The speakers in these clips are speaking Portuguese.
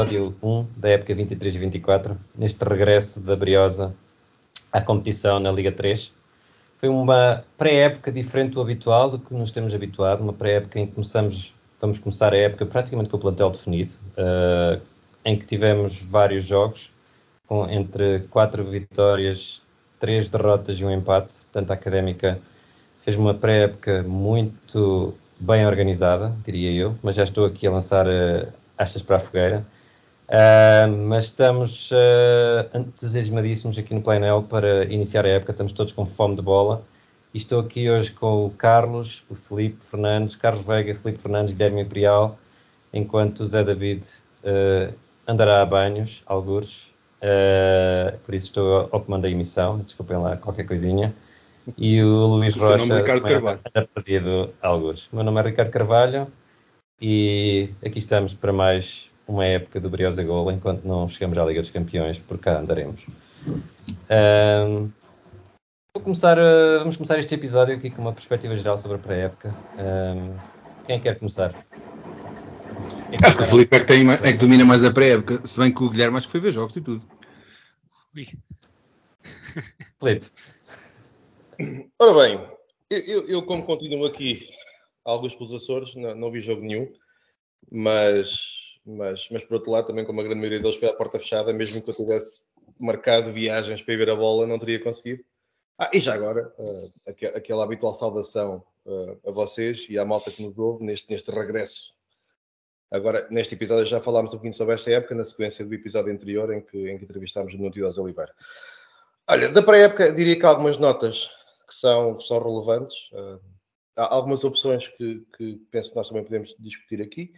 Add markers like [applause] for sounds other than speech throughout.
episódio 1 da época 23 e 24, neste regresso da Briosa à competição na Liga 3. Foi uma pré-época diferente do habitual, do que nos temos habituado, uma pré-época em que começamos, vamos começar a época praticamente com o plantel definido, uh, em que tivemos vários jogos, com, entre quatro vitórias, três derrotas e um empate. Portanto, a Académica fez uma pré-época muito bem organizada, diria eu, mas já estou aqui a lançar uh, astas para a fogueira. Uh, mas estamos uh, entusiasmadíssimos aqui no painel para iniciar a época, estamos todos com fome de bola. E estou aqui hoje com o Carlos, o Felipe Fernandes, Carlos Veiga, Felipe Fernandes, Guilherme Imperial, enquanto o Zé David uh, andará a banhos, algures. Uh, por isso estou ao comando da emissão, desculpem lá qualquer coisinha. E o Luís o Rocha, nome é Ricardo Carvalho. anda perdido, algures. O meu nome é Ricardo Carvalho e aqui estamos para mais uma época do Briosa Gol, enquanto não chegamos à Liga dos Campeões, por cá andaremos. Um, vou começar, uh, vamos começar este episódio aqui com uma perspectiva geral sobre a pré-época. Um, quem quer começar? Que o Felipe é que, tem, é que domina mais a pré-época, se bem que o Guilherme acho que foi ver jogos e tudo. Ui. Felipe. Ora bem, eu, eu, como continuo aqui alguns pelos Açores, não, não vi jogo nenhum, mas mas, mas por outro lado, também como a grande maioria deles foi à porta fechada, mesmo que eu tivesse marcado viagens para ir ver a bola, não teria conseguido. Ah, e já agora, uh, aquela habitual saudação uh, a vocês e à malta que nos ouve neste, neste regresso. Agora, neste episódio já falámos um pouquinho sobre esta época, na sequência do episódio anterior em que, em que entrevistámos Nuno de Oliveira. Olha, da pré-época diria que há algumas notas que são, que são relevantes. Uh, há algumas opções que, que penso que nós também podemos discutir aqui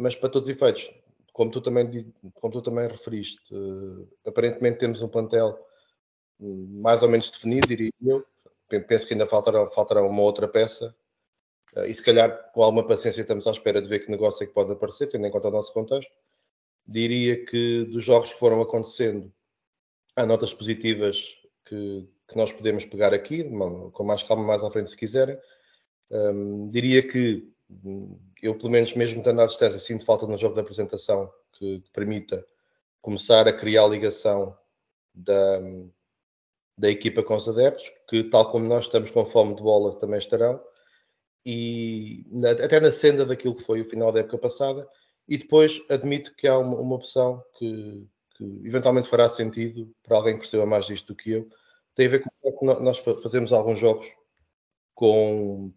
mas para todos os efeitos, como tu também, como tu também referiste, uh, aparentemente temos um plantel mais ou menos definido, diria eu. Penso que ainda faltará, faltará uma outra peça. Uh, e se calhar, com alguma paciência, estamos à espera de ver que negócio é que pode aparecer, tendo em conta o nosso contexto. Diria que dos jogos que foram acontecendo, há notas positivas que, que nós podemos pegar aqui, com mais calma mais à frente se quiserem. Um, diria que eu, pelo menos, mesmo estando à distância, sinto falta no jogo de apresentação que, que permita começar a criar a ligação da, da equipa com os adeptos, que, tal como nós estamos com fome de bola, também estarão, e na, até na senda daquilo que foi o final da época passada. E depois admito que há uma, uma opção que, que, eventualmente fará sentido para alguém que perceba mais disto do que eu. Tem a ver com que nós fazemos alguns jogos com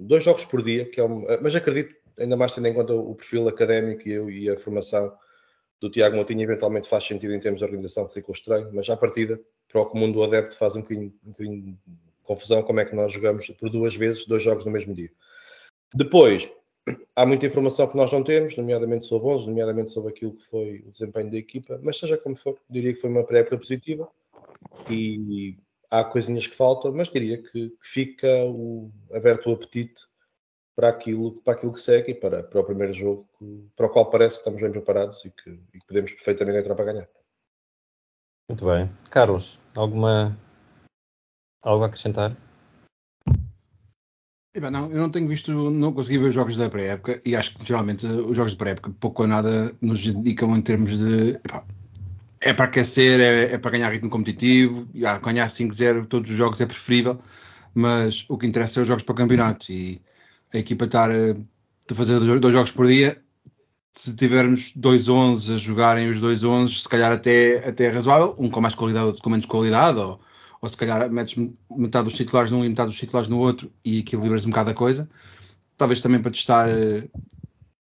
dois jogos por dia, que é um, mas acredito, ainda mais tendo em conta o perfil académico e, eu, e a formação do Tiago Moutinho, eventualmente faz sentido em termos de organização de ciclo estranho, mas à partida, para o comum do adepto, faz um bocadinho, um bocadinho confusão como é que nós jogamos por duas vezes dois jogos no mesmo dia. Depois, há muita informação que nós não temos, nomeadamente sobre 11, nomeadamente sobre aquilo que foi o desempenho da equipa, mas seja como for, diria que foi uma pré-época positiva e há coisinhas que faltam, mas diria que, fica o, aberto o apetite para aquilo, para aquilo que segue e para, para o primeiro jogo, para o qual parece que estamos bem preparados e que, e que podemos perfeitamente entrar para ganhar. Muito bem. Carlos, alguma algo a acrescentar? Não, eu não tenho visto, não consegui ver os jogos da pré-época e acho que geralmente os jogos de pré-época pouco ou nada nos indicam em termos de é para aquecer, é, é, para ganhar ritmo competitivo. Ah, ganhar 5-0 todos os jogos é preferível, mas o que interessa é os jogos para o campeonato e a equipa estar eh, a fazer dois jogos por dia. Se tivermos dois 11 a jogarem os dois 11, se calhar até, até é razoável, um com mais qualidade, outro com menos qualidade, ou, ou se calhar metes metade dos titulares num e metade dos titulares no outro e equilibras um bocado a coisa. Talvez também para testar uh,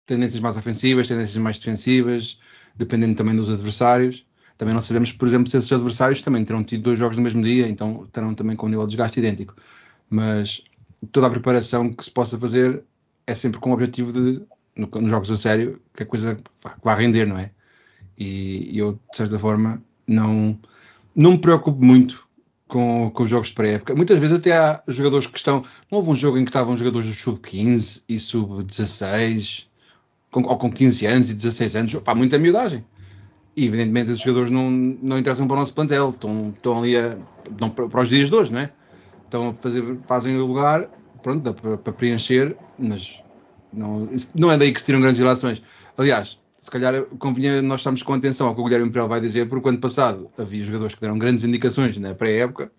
tendências mais ofensivas, tendências mais defensivas, dependendo também dos adversários. Também não sabemos, por exemplo, se esses adversários também terão tido dois jogos no mesmo dia, então estarão também com um nível de desgaste idêntico. Mas toda a preparação que se possa fazer é sempre com o objetivo de, no, nos jogos a sério, que a coisa vá render, não é? E, e eu, de certa forma, não, não me preocupo muito com, com os jogos de pré-época. Muitas vezes até há jogadores que estão. Não houve um jogo em que estavam jogadores do sub-15 e sub-16, ou com 15 anos e 16 anos, pá, muita miudagem. E evidentemente esses jogadores não, não interessam para o nosso plantel, estão, estão ali a, não, para os dias de hoje, não é? Estão a fazer, fazem o lugar, pronto, dá para, para preencher, mas não, não é daí que se tiram grandes relações. Aliás, se calhar convinha nós estarmos com atenção ao que o Guilherme Imperial vai dizer, porque ano passado havia jogadores que deram grandes indicações na pré-época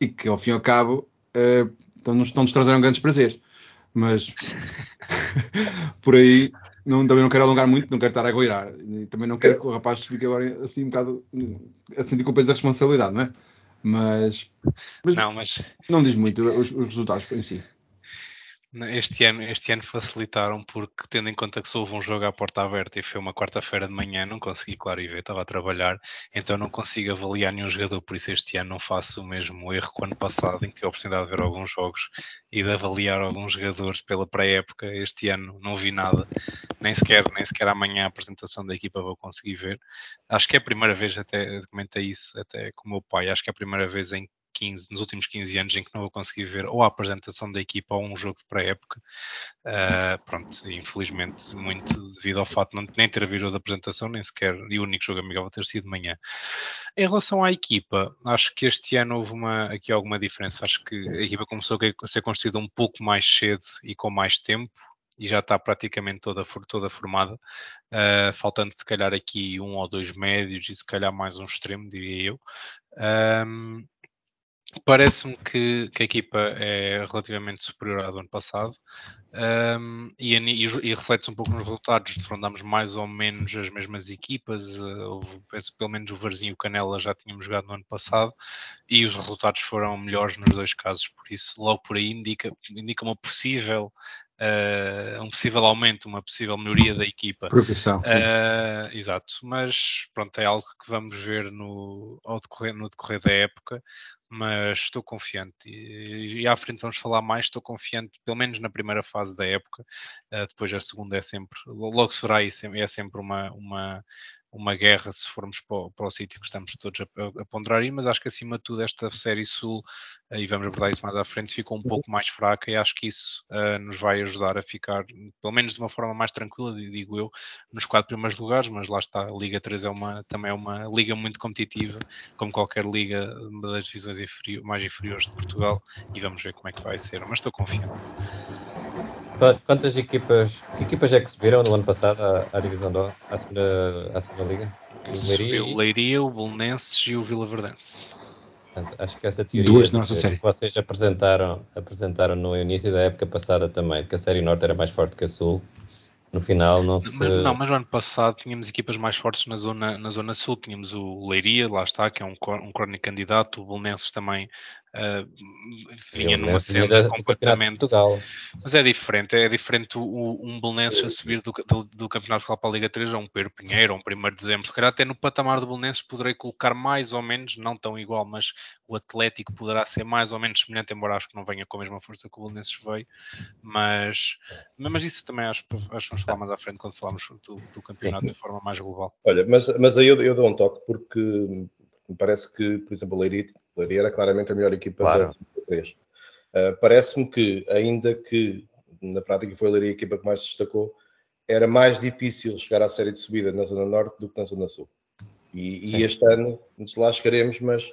e que ao fim e ao cabo uh, não, nos, não nos trouxeram grandes prazeres. Mas [laughs] por aí não, também não quero alongar muito, não quero estar a goirar. E também não quero que o rapaz fique agora assim um bocado a sentir com o peso da responsabilidade, não é? Mas, mas, não, mas... não diz muito os, os resultados em si. Este ano, este ano facilitaram porque, tendo em conta que só houve um jogo à porta aberta e foi uma quarta-feira de manhã, não consegui, claro, e ver, estava a trabalhar, então não consigo avaliar nenhum jogador, por isso este ano não faço o mesmo erro que o ano passado, em que tive a oportunidade de ver alguns jogos e de avaliar alguns jogadores pela pré-época. Este ano não vi nada, nem sequer, nem sequer amanhã a apresentação da equipa vou conseguir ver. Acho que é a primeira vez, até comentei isso até com o meu pai, acho que é a primeira vez em 15, nos últimos 15 anos em que não vou conseguir ver ou a apresentação da equipa ou um jogo de pré-época. Uh, pronto, infelizmente, muito devido ao fato de não, nem ter havido de apresentação, nem sequer, e o único jogo amigável ter sido de manhã. Em relação à equipa, acho que este ano houve uma, aqui alguma diferença. Acho que a equipa começou a ser construída um pouco mais cedo e com mais tempo e já está praticamente toda, toda formada, uh, faltando se calhar aqui um ou dois médios e se calhar mais um extremo, diria eu. Um, Parece-me que, que, a equipa é relativamente superior à do ano passado um, e, e, e reflete-se um pouco nos resultados. Defrondámos mais ou menos as mesmas equipas. Houve, penso, pelo menos o Varzinho e o Canela já tínhamos jogado no ano passado e os resultados foram melhores nos dois casos. Por isso, logo por aí indica, indica uma possível uh, um possível aumento, uma possível melhoria da equipa. Progressão, uh, exato, mas pronto, é algo que vamos ver no, ao decorrer, no decorrer da época, mas estou confiante. E, e, à frente vamos falar mais, estou confiante, pelo menos na primeira fase da época, uh, depois a segunda é sempre, logo se verá, é sempre uma, uma uma guerra se formos para o, para o sítio que estamos todos a, a, ponderar aí, mas acho que acima de tudo esta série Sul, uh, e vamos abordar isso mais à frente, ficou um uhum. pouco mais fraca e acho que isso uh, nos vai ajudar a ficar, pelo menos de uma forma mais tranquila, digo eu, nos quatro primeiros lugares, mas lá está, a Liga 3 é uma, também é uma liga muito competitiva, como qualquer liga das divisões inferior, mais inferiores de Portugal, e vamos ver como é que vai ser, mas estou confiante. Quantas equipas, que equipas é que subiram no ano passado à, à divisão do, à segunda, à segunda liga? O Leiria, o, Leiria, o Bolonenses e o Vila Verdense. Portanto, acho que essa teoria Duas nossa que, série. vocês apresentaram, apresentaram no início da época passada também, que a série Norte era mais forte que a Sul, no final não se. Mas, não, mas no ano passado tínhamos equipas mais fortes na zona, na zona sul. Tínhamos o Leiria, lá está, que é um, um crónico candidato, o Bolonenses também Uh, vinha numa cena completamente. Mas é diferente, é diferente o, um Belenenses a subir do, do, do Campeonato Portugal para a Liga 3 a um Pedro Pinheiro, a um 1 de dezembro. Se calhar até no patamar do Belenenses poderei colocar mais ou menos, não tão igual, mas o Atlético poderá ser mais ou menos semelhante, embora acho que não venha com a mesma força que o Belenenses veio. Mas, mas isso também acho, acho que vamos falar mais à frente quando falamos do, do campeonato Sim. de forma mais global. Olha, mas, mas aí eu, eu dou um toque porque me parece que, por exemplo, o Leiria, Leiria era claramente a melhor equipa claro. da 3. Uh, Parece-me que, ainda que na prática foi a Leiria a equipa que mais se destacou, era mais difícil chegar à série de subida na Zona Norte do que na Zona Sul. E, e este ano lá chegaremos, mas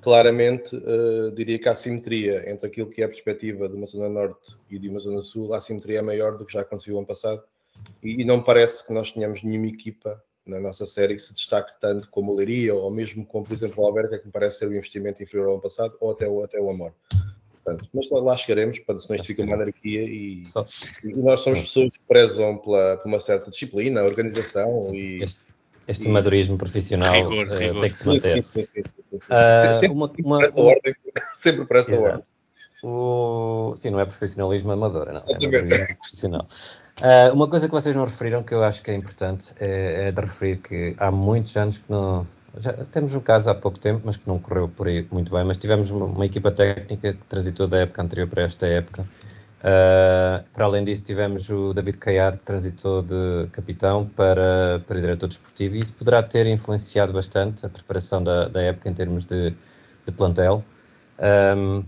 claramente uh, diria que a assimetria entre aquilo que é a perspectiva de uma Zona Norte e de uma Zona Sul, a assimetria é maior do que já aconteceu ano passado. E, e não parece que nós tenhamos nenhuma equipa na nossa série que se destaque tanto como o Leiria, ou mesmo como, por exemplo, o Alberca, que me parece ser um investimento inferior ao ano passado, ou até o, até o Amor. Portanto, mas lá, lá chegaremos, para, senão isto fica uma anarquia e, e, nós somos pessoas que prezam pela, por uma certa disciplina, organização e. Este, este e, madurismo profissional rigor, uh, rigor. tem que se manter. Sim, sim, sim, sim, sim, sim. Uh, sempre, uma, uma, por essa ordem, sempre por essa ordem. O... Sim, não é profissionalismo amador, não. É profissional. Uh, uma coisa que vocês não referiram, que eu acho que é importante, é, é de referir que há muitos anos que não. Já temos um caso há pouco tempo, mas que não correu por aí muito bem. Mas tivemos uma, uma equipa técnica que transitou da época anterior para esta época. Uh, para além disso, tivemos o David Caiado, que transitou de capitão para, para diretor desportivo, e isso poderá ter influenciado bastante a preparação da, da época em termos de, de plantel. Um,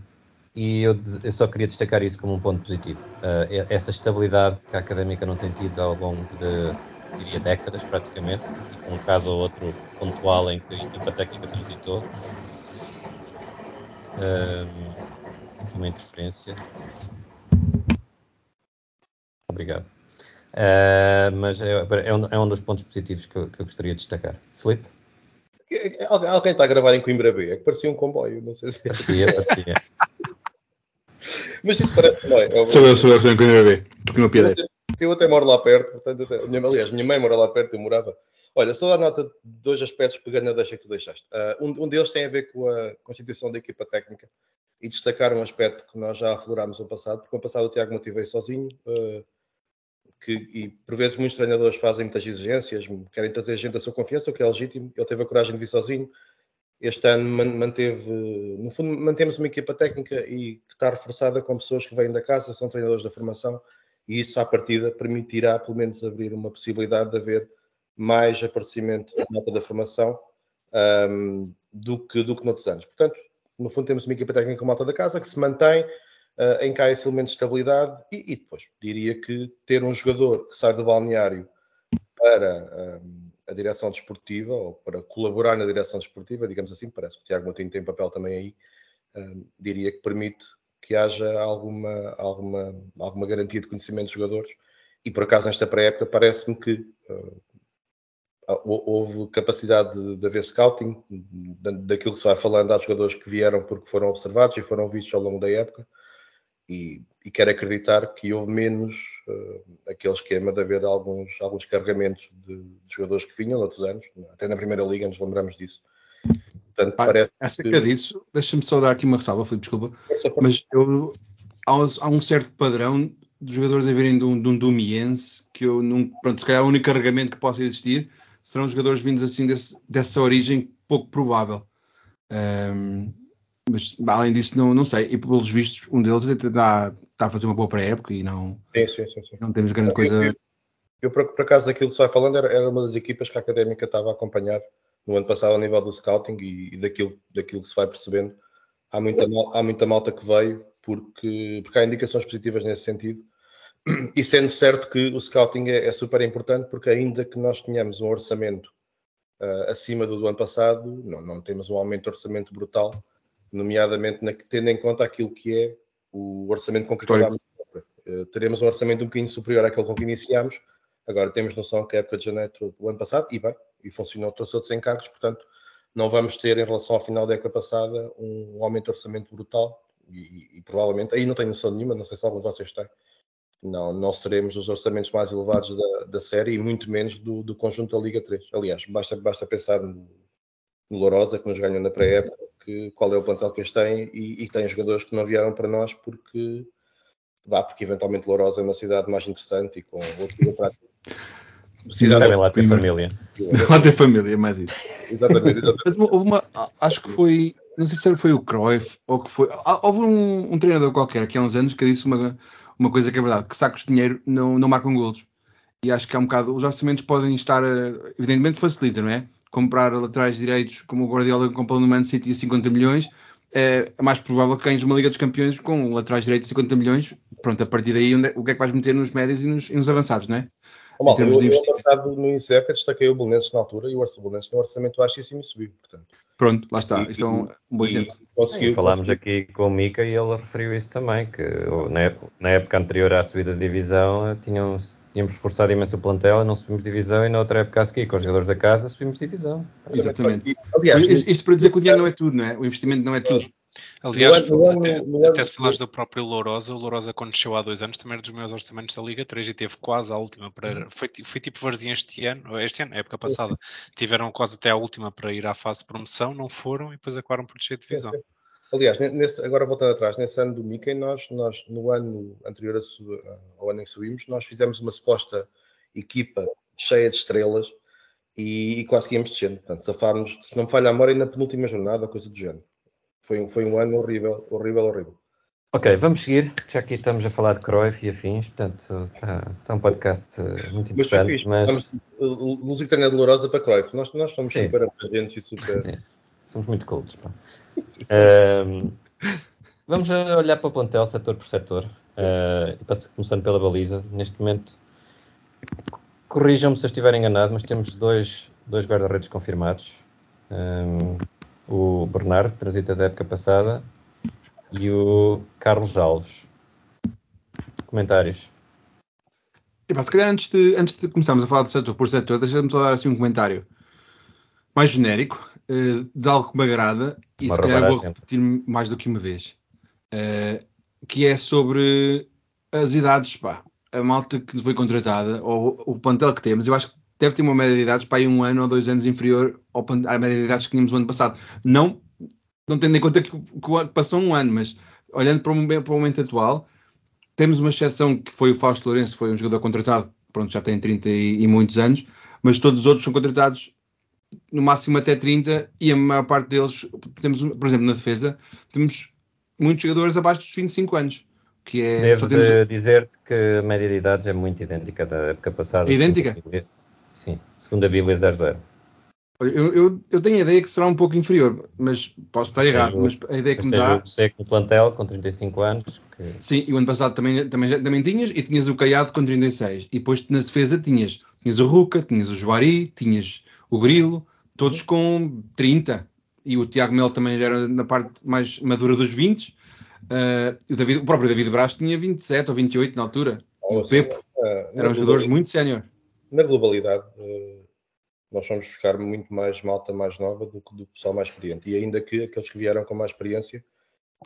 e eu, eu, só queria destacar isso como um ponto positivo. Uh, essa estabilidade que a académica não tem tido ao longo de, diria décadas praticamente, um caso ou outro pontual em que a equipa técnica transitou. Um, aqui uma interferência. Obrigado. Uh, mas é, é, um, é, um, dos pontos positivos que eu, que eu gostaria de destacar. Filipe? Alguém está a gravar em Coimbra B, é que parecia um comboio, não sei se é. Parecia, parecia. [laughs] Mas isso parece que não é. Sou eu, sou eu que estou em Coimbra B, porque não piada. Eu até moro lá perto, portanto, até, aliás, minha mãe mora lá perto, eu morava. Olha, só dar nota de dois aspectos pegando na deixa que tu deixaste. Uh, um, um, deles tem a ver com a constituição da equipa técnica e destacar um aspecto que nós já aflorámos no passado, porque no passado o Tiago motivei sozinho, uh, que, e por vezes muitos treinadores fazem muitas exigências, querem trazer gente da sua confiança, o que é legítimo. Ele teve a coragem de vir sozinho. Este ano manteve, no fundo, mantemos uma equipa técnica e que está reforçada com pessoas que vêm da casa, são treinadores da formação, e isso à partida permitirá pelo menos abrir uma possibilidade de haver mais aparecimento da nota da formação um, do, que, do que noutros anos. Portanto, no fundo temos uma equipa técnica com malta da casa que se mantém, uh, em esse elemento de estabilidade e, e, depois diria que ter um jogador que sai do balneário para um, a direção desportiva ou para colaborar na direção desportiva, digamos assim, parece que o Tiago Moutinho tem papel também aí, um, diria que permite que haja alguma, alguma, alguma garantia de conhecimento dos jogadores. E por acaso nesta pré-época parece-me que uh, houve capacidade de, de haver scouting daquilo que se vai falando há jogadores que vieram porque foram observados e foram vistos ao longo da época e, e quero acreditar que houve menos uh, aquele esquema de haver alguns, alguns carregamentos de, de jogadores que vinham noutros anos, até na Primeira Liga nos lembramos disso. Portanto, Pai, parece acerca que... disso, deixa-me só dar aqui uma ressalva, Filipe, desculpa, mas eu, há, há, um certo padrão de jogadores a virem de um, de um Dumiense que eu não, pronto, se calhar é o único carregamento que possa existir serão jogadores vindos assim desse, dessa origem pouco provável. Um, mas além disso, não, não sei. E pelos vistos, um deles está, está a fazer uma boa pré-época e não, sim, sim, sim, sim. não temos grande eu, coisa. Eu, eu, por, por acaso, daquilo que se vai falando, era, era, uma das equipas que a académica estava a acompanhar no ano passado, ao nível do scouting e, e daquilo, daquilo que se vai percebendo. Há muita, há muita malta que veio porque, porque há indicações positivas nesse sentido e sendo certo que o scouting é, é, super importante, porque ainda que nós tenhamos um orçamento uh, acima do do ano passado, não, não, temos um aumento de orçamento brutal, nomeadamente na, tendo em conta aquilo que é o orçamento com que. Uh, teremos um orçamento um bocadinho superior àquele com que iniciámos. Agora temos noção que a época de janeiro do ano passado, e bem, e funcionou, trouxe outros encargos, portanto, não vamos ter em relação ao final da época passada um, um aumento de orçamento brutal. E, e, e, provavelmente, aí não tenho noção nenhuma, não sei se algum de vocês tem, não, não seremos os orçamentos mais elevados da, da série e muito menos do, do, conjunto da Liga 3. Aliás, basta, basta pensar no, no Lourosa, que nos ganhou na pré-época, que, qual é o plantel que eles têm e, e tem jogadores que não vieram para nós porque, vá, porque eventualmente Lourosa é uma cidade mais interessante e com outro prático. [laughs] Cidade Devem lá ter família. [laughs] Lá ter família, mais isso. Exatamente. exatamente. houve uma, acho que foi, não sei se foi o Cruyff ou que foi, houve um, um treinador qualquer que há uns anos que disse uma uma coisa que é verdade, que sacos de dinheiro não, não marcam golos. E acho que é um bocado, os orçamentos podem estar, eh, evidentemente facilita, não é? Comprar laterais direitos como o Guardiola comprou no Man City a 50 milhões, é, é mais provável que ganhes uma Liga dos Campeões com laterais direitos de 50 milhões. Pronto, a partir daí, onde, é, o que é que vais meter nos médios e nos, e nos avançados, não é? Bom, eu, de eu passado no INSEP destaquei o Belenenses na altura e o Belenenses tem um orçamento baixíssimo e subiu, portanto. Pronto, lá está. Isso é um bom exemplo. Conseguiu, falámos aqui com o Mika e ele referiu isso também, que na época, na época anterior à subida de divisão tinham, tínhamos reforçado imenso o plantel e não subimos divisão e na outra época a seguir, com os jogadores da casa, subimos divisão. Exatamente. Aliás, isto para dizer que o dinheiro não é tudo, não é? O investimento não é tudo. Aliás, no ano, até, no ano, até se falares do próprio Lourosa, o Lourosa quando chegou há dois anos também era dos meus orçamentos da Liga 3 e teve quase a última para. Uhum. Foi, foi tipo Varzim este ano, este ano, época passada. Tiveram quase até a última para ir à fase de promoção, não foram e depois acabaram por descer de divisão. Sim, sim. Aliás, nesse, agora voltando atrás, nesse ano do Mickey, nós, nós no ano anterior ao ano em que subimos, nós fizemos uma suposta equipa cheia de estrelas e, e quase que íamos descendo. Portanto, safámos, se não me falha a memória, na penúltima jornada, coisa do género. Foi, foi um ano horrível, horrível, horrível. Ok, vamos seguir. Já aqui estamos a falar de Cruyff e afins, portanto está, está um podcast eh, muito interessante. Mas, mas... Música treina dolorosa para Cruyff. Nós, nós somos Sim. super abrangentes e super. É. Somos muito cultos. Um, vamos olhar para o plantel, setor por setor, uh, começando pela baliza. Neste momento, corrijam-me se eu estiver enganado, mas temos dois, dois guarda-redes confirmados. Um, o Bernardo, transita da época passada, e o Carlos Alves. Comentários. E, pá, se calhar antes de, antes de começarmos a falar de setor por setor, deixa-me só dar assim um comentário mais genérico, uh, de algo que me agrada, e Uma se calhar vou repetir mais do que uma vez, uh, que é sobre as idades, pá, a malta que foi contratada, ou o plantel que temos, eu acho que deve ter uma média de idades para aí um ano ou dois anos inferior ao, à média de idades que tínhamos no ano passado. Não, não tendo em conta que, que passou um ano, mas olhando para o, momento, para o momento atual, temos uma exceção que foi o Fausto Lourenço, foi um jogador contratado, pronto, já tem 30 e, e muitos anos, mas todos os outros são contratados no máximo até 30 e a maior parte deles, temos, por exemplo, na defesa, temos muitos jogadores abaixo dos 25 anos, que é... Devo temos- de dizer-te que a média de idades é muito idêntica da época passada. É idêntica? Sim, segundo a Bíblia 00. Eu, eu, eu tenho a ideia que será um pouco inferior, mas posso estar errado, mas a ideia que me dá... o Seco no plantel, com 35 anos, que Sim, e o ano passado também, também, também tinhas, e tinhas o Caiado com 36. E depois na defesa tinhas, tinhas o Ruca, tinhas o Juari, tinhas o Grilo, todos com 30. E o Tiago Melo também já era na parte mais madura dos 20. Ah, o, David- o próprio David Braz tinha 27 ou 28 na altura. E o seja, Pepe eh, na eram jogadores globalidade- muito sénior. Na globalidade, eh, nós vamos buscar muito mais malta mais nova do que do pessoal mais experiente. E ainda que aqueles que vieram com mais experiência,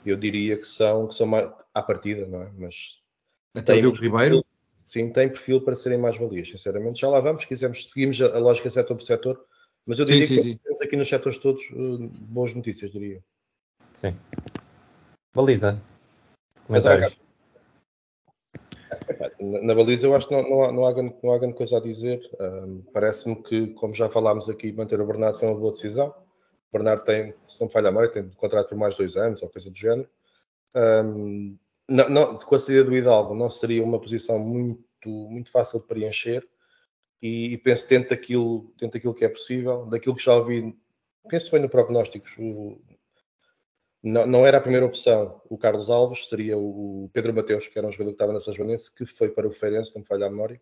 eu diria que são, que são mais à partida, não é? Mas Até o Ribeiro. sim, tem perfil para serem mais valias, sinceramente. Já lá vamos, quisermos, seguimos a, lógica setor por setor, mas eu diria sim, que sim. temos aqui nos setores todos eh, boas notícias, diria. sim. Baliza. Comentários. Na, baliza eu acho que não, não há, não, há grande, não há grande coisa a dizer. Ahm, Parece-me que, como já falámos aqui, manter o Bernardo foi uma boa decisão. O Bernardo tem, se não falha a memória, tem um contrato por mais dois anos ou coisa do género. Ahm, não- não- com a saída do Hidalgo não seria uma posição muito, muito fácil de preencher e, e penso dentro daquilo, dentro daquilo que é possível, daquilo que já ouvi, penso bem no prognósticos, não, não era a primeira opção o Carlos Alves, seria o Pedro Mateus, que era um jogador que estava na São Joanense, que foi para o Feirense, não me falha a memória.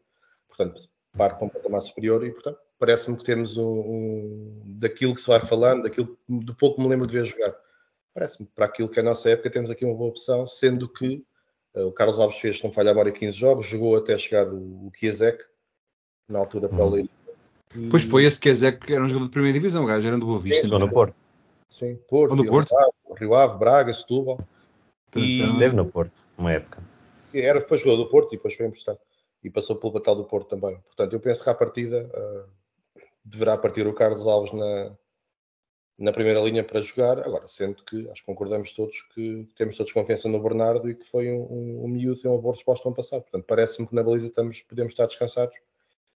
Portanto, parte para um patamar superior e, portanto, parece-me que temos um, um- daquilo que se vai falando, daquilo do pouco que me lembro de ver jogar. Parece-me que para aquilo que é a nossa época temos aqui uma boa opção, sendo que eh, o Carlos Alves fez, não falha a memória, 15 jogos, jogou até chegar o, o Chiesek, na altura para o Uhum. Leiria. Pois foi esse que que era um jogador de primeira divisão, o gajo era do Boa Vista. Estou no Porto. Sim, Porto, Ou no Rio Porto? Rio Ave, Braga, Setúbal. E, Então- Esteve no Porto, uma época. era, foi jogador do Porto e depois foi emprestado. E passou pelo Batal do Porto também. Portanto, eu penso que à partida ah, deverá partir o Carlos Alves na, na primeira linha para jogar. Agora, sendo que acho que concordamos todos que temos todos confiança no Bernardo e que foi um, um, um miúdo e uma boa resposta no ano passado. Portanto, parece-me que na baliza estamos, podemos estar descansados.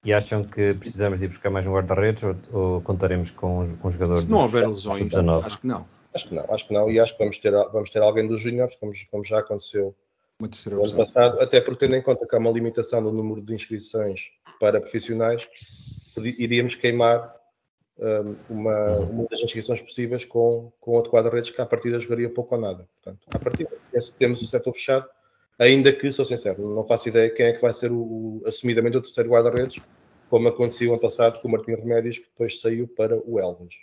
E acham que precisamos de ir buscar mais um guarda-redes ou, ou contaremos com um, um jogador Se não houver lesões, sub-19? acho que não. Acho que não, acho que não. E acho que vamos ter, vamos ter alguém dos juniors, como, como já aconteceu terceira no ano passado, até porque tendo em conta que há uma limitação do número de inscrições para profissionais, iríamos queimar hum, uma, uma das inscrições possíveis com, com outro quadra-redes que à partida jogaria pouco ou nada. Portanto, à partida, penso que temos o setor fechado, ainda que, sou sincero, não faço ideia quem é que vai ser o, o assumidamente o terceiro guarda-redes, como aconteceu ano passado com o Martim Remédios, que depois saiu para o Elvas.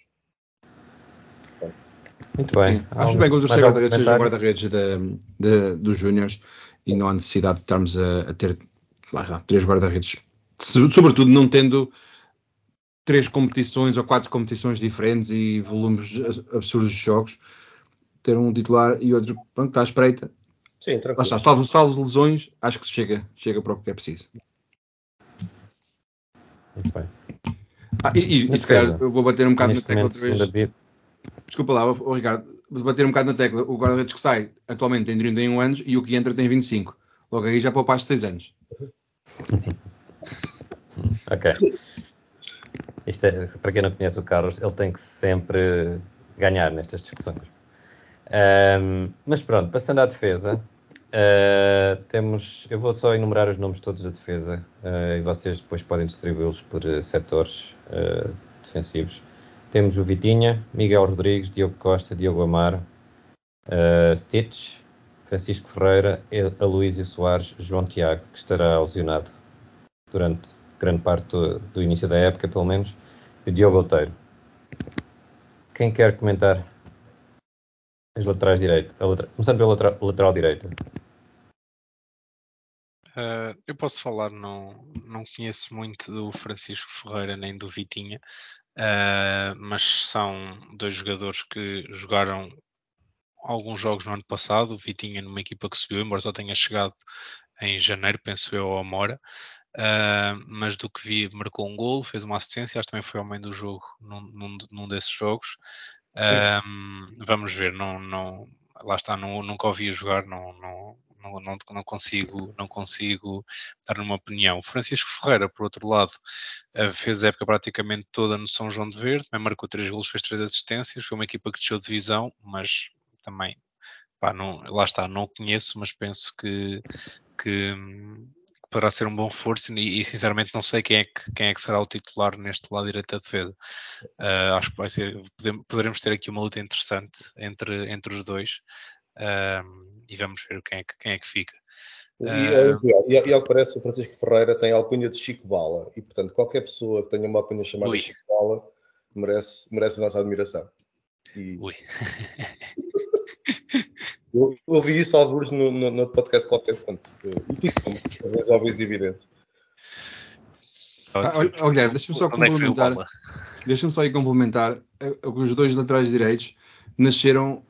Muito bem. Sim, acho bem que o guarda-redes seja o guarda-redes da- da- dos Júniors e não há necessidade de estarmos a, a ter lá três guarda-redes. Sobretudo não tendo três competições ou quatro competições diferentes e volumes absurdos de jogos, ter um titular e outro pronto, está à espreita. Sim, Lá tranquilo. está, salvo, salvo lesões, acho que chega, chega para o que é preciso. Muito bem. Ah, e, e- e se calhar eu vou bater um bocado na Neste tecla momento, outra vez. Desculpa lá, ô, Ricardo, bater um bocado na tecla. O guarda-redes que sai atualmente tem 31 anos e o que entra tem 25. Logo aí já poupaste 6 anos. [laughs] Ok. Isto é, para quem não conhece o Carlos, ele tem que sempre ganhar nestas discussões. Ahm, mas pronto, passando à defesa, ah, temos. Eu vou só enumerar os nomes todos da defesa ah, e vocês depois podem distribuí-los por eh, setores defensivos. Temos o Vitinha, Miguel Rodrigues, Diogo Costa, Diogo Amaro, ah, Stitch, Francisco Ferreira, Aloísio Soares, João Tiago, que estará lesionado durante grande parte do, do início da época, pelo menos, e Diogo Outeiro. Quem quer comentar as laterais direitas? Começando pela lateral, lateral direita. Uh, eu posso falar, não, não conheço muito do Francisco Ferreira nem do Vitinha, uh, mas são dois jogadores que jogaram alguns jogos no ano passado. O Vitinha numa equipa que subiu, embora só tenha chegado em janeiro, penso eu, ao Amora. Uh, mas do que vi, marcou um gol, fez uma assistência, acho que também foi ao meio do jogo num, num, num desses jogos. vamos ver, não, não, lá está, não, nunca ouvi jogar, não, não, não, não, não, consigo, não consigo dar uma opinião. Francisco Ferreira, por outro lado, eh, fez a época praticamente toda no São João de Verde, também marcou três golos, fez três assistências, foi uma equipa que deixou de divisão, mas também, pá, não, lá está, não conheço, mas penso que, que poderá ser um bom reforço e, e, sinceramente não sei quem é, que, quem é que será o titular neste lado direito da defesa. Uh, acho que vai ser, poderemos ter aqui uma luta interessante entre, entre os dois um, e vamos ver quem é que, quem é que fica. E, uh, e, e, ao que parece, o Francisco Ferreira tem a alcunha de Chico Bala, e portanto, qualquer pessoa que tenha uma alcunha chamada ui. Chico Bala merece, merece a nossa admiração. E... Ui. [laughs] eu, ouvi isso alguns no, no, no podcast qualquer, portanto, e fico com razões óbvias e evidentes. Ah, olha, deixa-me só é complementar. Deixa-me só ir complementar. Eh, os dois laterais direitos nasceram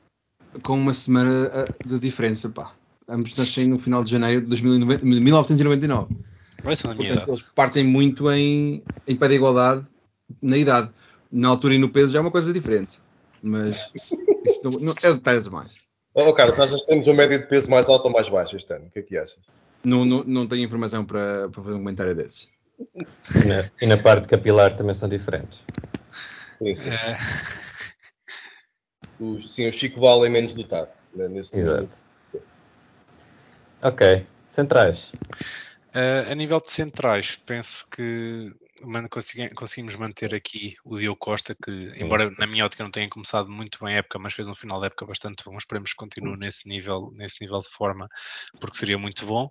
com uma semana eh, de diferença, pá. Ambos nascem no final de janeiro de 1999. Portanto, eles partem muito em, em pé de igualdade na idade. Na altura e no peso já é uma coisa diferente. Mas isso não, não é detalhes demais. Oh, Carlos, achas que temos uma média de peso mais alta ou mais baixa este ano? O que é que achas? Não, não, não tenho informação para, para fazer um comentário desses. E na, e na parte capilar também são diferentes. Isso. É o, sim, o Chico Val é menos dotado. Né, nesse Exato. Momento. Ok. Centrais. Uh, a nível de centrais, penso que conseguimos manter aqui o Diogo Costa, que, Sim. embora na minha ótica não tenha começado muito bem a época, mas fez um final de época bastante bom. Esperemos que continue nesse nível, nesse nível de forma, porque seria muito bom.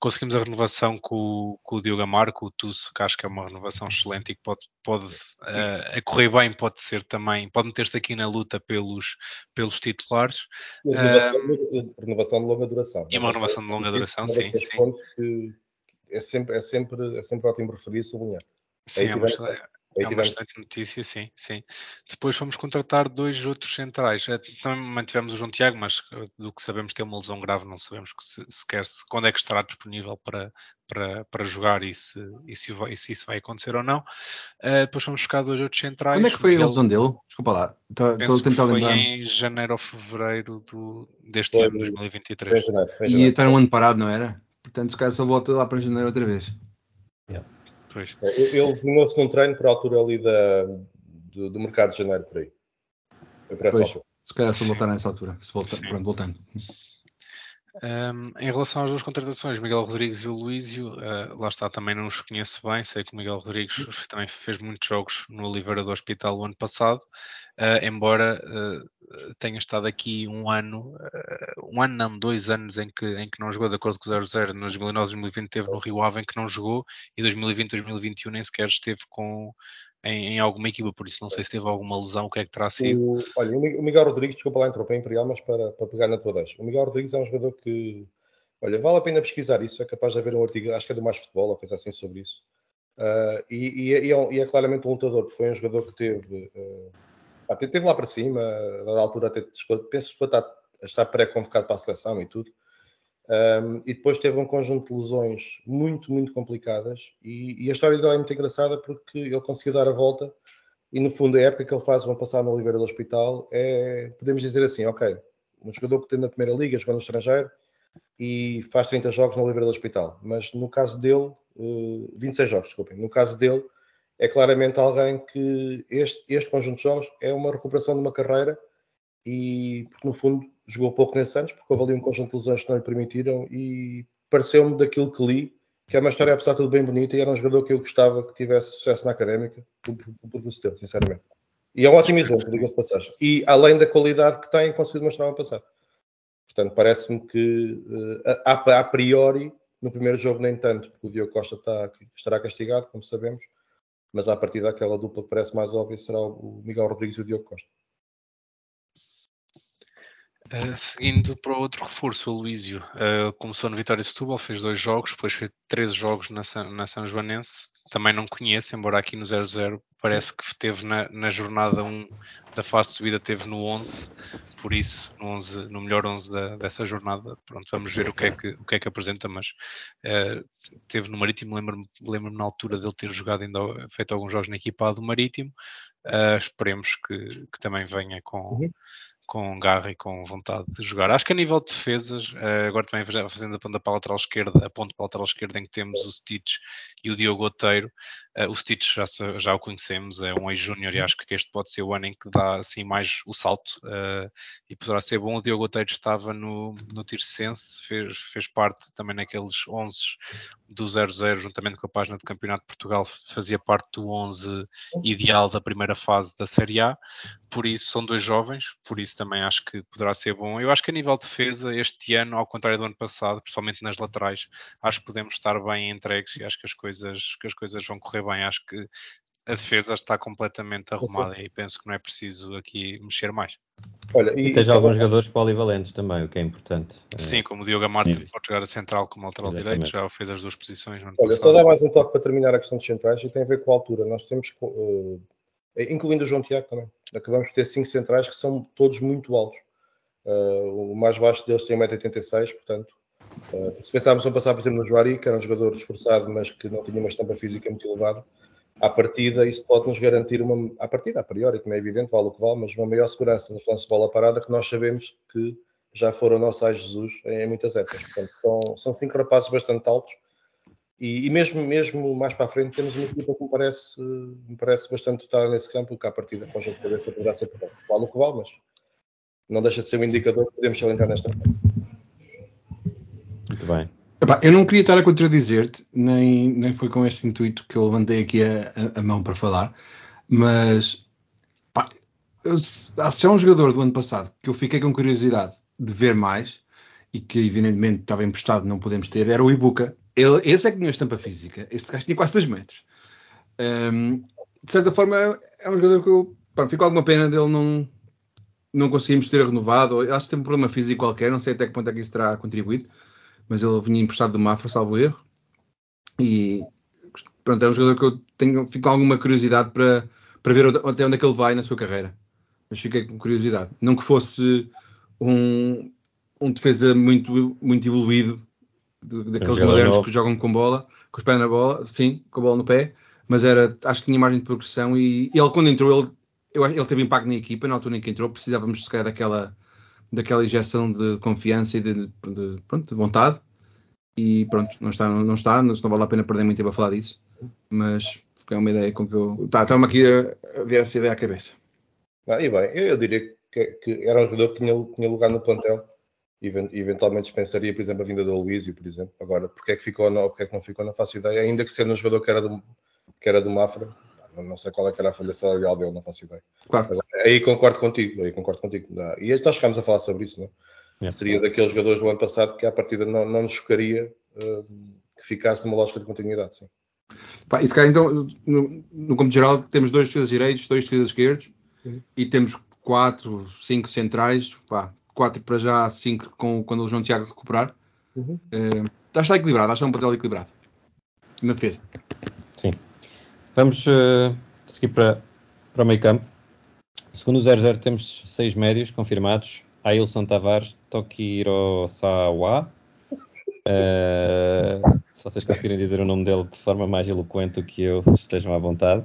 Conseguimos a renovação com, com o Diogo Amaro, com o Tusso, que acho que é uma renovação excelente e que pode, pode uh, a correr bem, pode ser também, pode meter-se aqui na luta pelos, pelos titulares. Renovação, uh, renovação, de longa duração. E uma renovação de longa duração, sim. sim. é sempre, é sempre, é sempre ótimo referir e sublinhar. Sim, é uma, excelente, é uma excelente notícia, sim, sim. Depois fomos contratar dois outros centrais. É, também mantivemos o João Tiago, mas eh, do que sabemos tem uma lesão grave, não sabemos se, sequer se, quando é que estará disponível para, para, para jogar e se, e, se, e se isso vai acontecer ou não. Uh, depois fomos buscar dois outros centrais. Quando é que foi a lesão dele? Desculpa lá, estou a tentar foi lembrar. Foi em janeiro ou fevereiro do, deste foi, ano, 2023. Janeiro, e está um ano parado, não era? Portanto, se calhar só volta lá para janeiro outra vez. Yeah. Pois. É, ele desenhou-se num treino por altura ali da, do, do, mercado de janeiro por aí. Pois, se calhar se voltar nessa altura, se volta, pronto, voltando. Um, em relação às duas contratações, Miguel Rodrigues e o Luísio, uh, lá está, também não os conheço bem. Sei que o Miguel Rodrigues também fez muitos jogos no Oliveira do Hospital o ano passado, uh, embora uh, tenha estado aqui um ano, um ano não, dois anos em que, em que não jogou, de acordo com o 00, no 2019 2020 teve no Rio Ave em que não jogou, e 2020 2021 nem sequer esteve com, em, em, alguma equipa, por isso não sei se teve alguma lesão, o que é que terá sido. O, olha, o Miguel Rodrigues, desculpa lá, entrou para Imperial, mas para, para pegar na tua deixa. O Miguel Rodrigues é um jogador que, olha, vale a pena pesquisar isso, é capaz de haver um artigo, acho que é do Mais Futebol, ou coisa assim sobre isso. Uh, e, e, é, e, é, claramente um lutador, porque foi um jogador que teve, uh, teve lá para cima, a dada altura até, penso que está, está pré-convocado para a seleção e tudo. Um, e depois teve um conjunto de lesões muito, muito complicadas. E, e, a história dele é muito engraçada porque ele conseguiu dar a volta. E no fundo, a época que ele faz uma passada no Oliveira do Hospital é, podemos dizer assim: ok, um jogador que tem na primeira liga, jogando no estrangeiro e faz 30 jogos no Oliveira do Hospital. Mas no caso dele, uh, 26 jogos, desculpem. No caso dele, é claramente alguém que este, este conjunto de jogos é uma recuperação de uma carreira e, no fundo, jogou pouco nesses anos, porque houve ali um conjunto de lesões que não lhe permitiram e pareceu-me daquilo que li, que é uma história, apesar de tudo, bem bonita e era um jogador que eu gostava que tivesse sucesso na académica, por teu, sinceramente. E é um ótimo exemplo, diga-se passagem. E além da qualidade que tem, conseguiu demonstrar no passado. Portanto, parece-me que, uh, a, a, priori, No primeiro jogo, nem tanto, porque o Diogo Costa está, estará castigado, como sabemos, mas a partir daquela dupla que parece mais óbvia será o Miguel Rodrigues e o Diogo Costa. Uh, seguindo para outro reforço, o Luísio uh, começou no Vitória de Setúbal, fez dois jogos, depois fez três jogos na, na São Joanense. Também não conheço, embora aqui no 0-0 parece que teve na, na jornada 1 da fase de subida, teve no 11, por isso, no, 11, no melhor 11 da, dessa jornada. Pronto, vamos ver o que é que, o que, é que apresenta, mas uh, teve no Marítimo, lembro-me lembro na altura dele ter jogado ainda, feito alguns jogos na equipa do Marítimo. esperemos que, que também venha com. Uhum com garra e com vontade de jogar. Acho que a nível de defesas, uh, agora também fazendo a ponta para a lateral esquerda, a ponta para a lateral esquerda em que temos o Stitch e o Diogo Oteiro. Uh, o Stitch já, já o conhecemos, é um ex-júnior e acho que este pode ser o ano em que dá assim mais o salto uh, e poderá ser bom. O Diogo Oteiro estava no, no Tirsense, fez, fez parte também naqueles 11 do 0-0, juntamente com a página do Campeonato de Portugal, fazia parte do 11 ideal da primeira fase da Série A. Por isso, são dois jovens, por isso também acho que poderá ser bom. Eu acho que a nível de defesa, este ano, ao contrário do ano passado, principalmente nas laterais, acho que podemos estar bem entregues e acho que as coisas, que as coisas vão correr bem. Acho que a defesa está completamente arrumada e penso que não é preciso aqui mexer mais. Olha, e, e tens alguns jogadores polivalentes também, o que é importante. Sim, como o Diogo Amado pode jogar a central como lateral direito, já fez as duas posições. Olha, só dá mais um toque para terminar a questão dos centrais e tem a ver com a altura. Nós temos, uh, incluindo o João Tiago também, acabamos de ter cinco centrais que são todos muito altos. Uh, o mais baixo deles tem 1,86m, portanto, uh, se pensarmos a passar, por exemplo, no Juari, que era um jogador esforçado, mas que não tinha uma estampa física muito elevada, à partida isso pode nos garantir uma, à partida, a priori, como é evidente, vale o que vale, mas uma maior segurança no lance de bola parada que nós sabemos que já foram nosso ai Jesus em, muitas épocas. Portanto, são, são cinco rapazes bastante altos e, e, mesmo, mesmo mais para a frente temos uma equipa que me parece, me parece bastante dotada nesse campo, que à partida com o jogo de cabeça poderá ser vale o que vale, mas não deixa de ser um indicador que podemos salientar nesta Muito bem. Epá, eu não queria estar a contradizer-te, nem, nem foi com este intuito que eu levantei aqui a, a, a mão para falar, mas pá, se é um jogador do ano passado que eu fiquei com curiosidade de ver mais e que evidentemente estava emprestado, não podemos ter, era o Ibuka. Ele, esse é que tinha estampa física, esse gajo tinha quase 2 metros. Um, de certa forma, é um jogador que eu pá, fico alguma pena dele não, não conseguimos ter renovado. Acho que tem um problema físico qualquer, não sei até que ponto é que isso terá contribuído mas ele vinha emprestado do Mafra, salvo erro. E pronto, é um jogador que eu tenho, fico com alguma curiosidade para, para ver até onde é que ele vai na sua carreira. Mas fiquei com curiosidade. Não que fosse um, um defesa muito, muito evoluído, daqueles modernos novo. que jogam com bola, com os pés na bola, sim, com a bola no pé, mas era, acho que tinha margem de progressão e, e ele quando entrou, ele, eu, ele teve impacto na equipa, na altura em que entrou, precisávamos se calhar daquela daquela injeção de confiança e de, de, pronto, de vontade. E pronto, não está, não está, não vale a pena perder muito tempo a falar disso. Mas foi uma ideia com que eu. Tá, estava aqui a, a ver essa ideia à cabeça. Ah, e bem, eu, eu diria que, que, era um jogador que tinha, tinha lugar no plantel e eventualmente dispensaria, por exemplo, a vinda do Aloysio, por exemplo. Agora, porque é que ficou, não, porque é que não ficou, não faço ideia. Ainda que sendo um jogador que era do, que era do Mafra, não sei qual é que era a folha salarial dele, não faço ideia. Claro. Aí concordo contigo, aí concordo contigo. E nós chegámos a falar sobre isso, não é? Seria daqueles jogadores do ano passado que à partida não, não nos chocaria uh, que ficasse numa lógica de continuidade, sim. Pá, e se calhar, então, no, no campo geral, temos dois defesas direitos, dois defesas esquerdos uhum. e temos quatro, cinco centrais, pá, quatro para já, cinco com, quando o João Tiago recuperar. Uhum. Uh, está equilibrado, acho que é um papel equilibrado na defesa. Vamos uh, seguir para, para o meio campo. Segundo o 00 temos seis médios confirmados. Ailson Tavares, Tokiro Sawa. Uh, se vocês conseguirem dizer o nome dele de forma mais eloquente do que eu, estejam à vontade.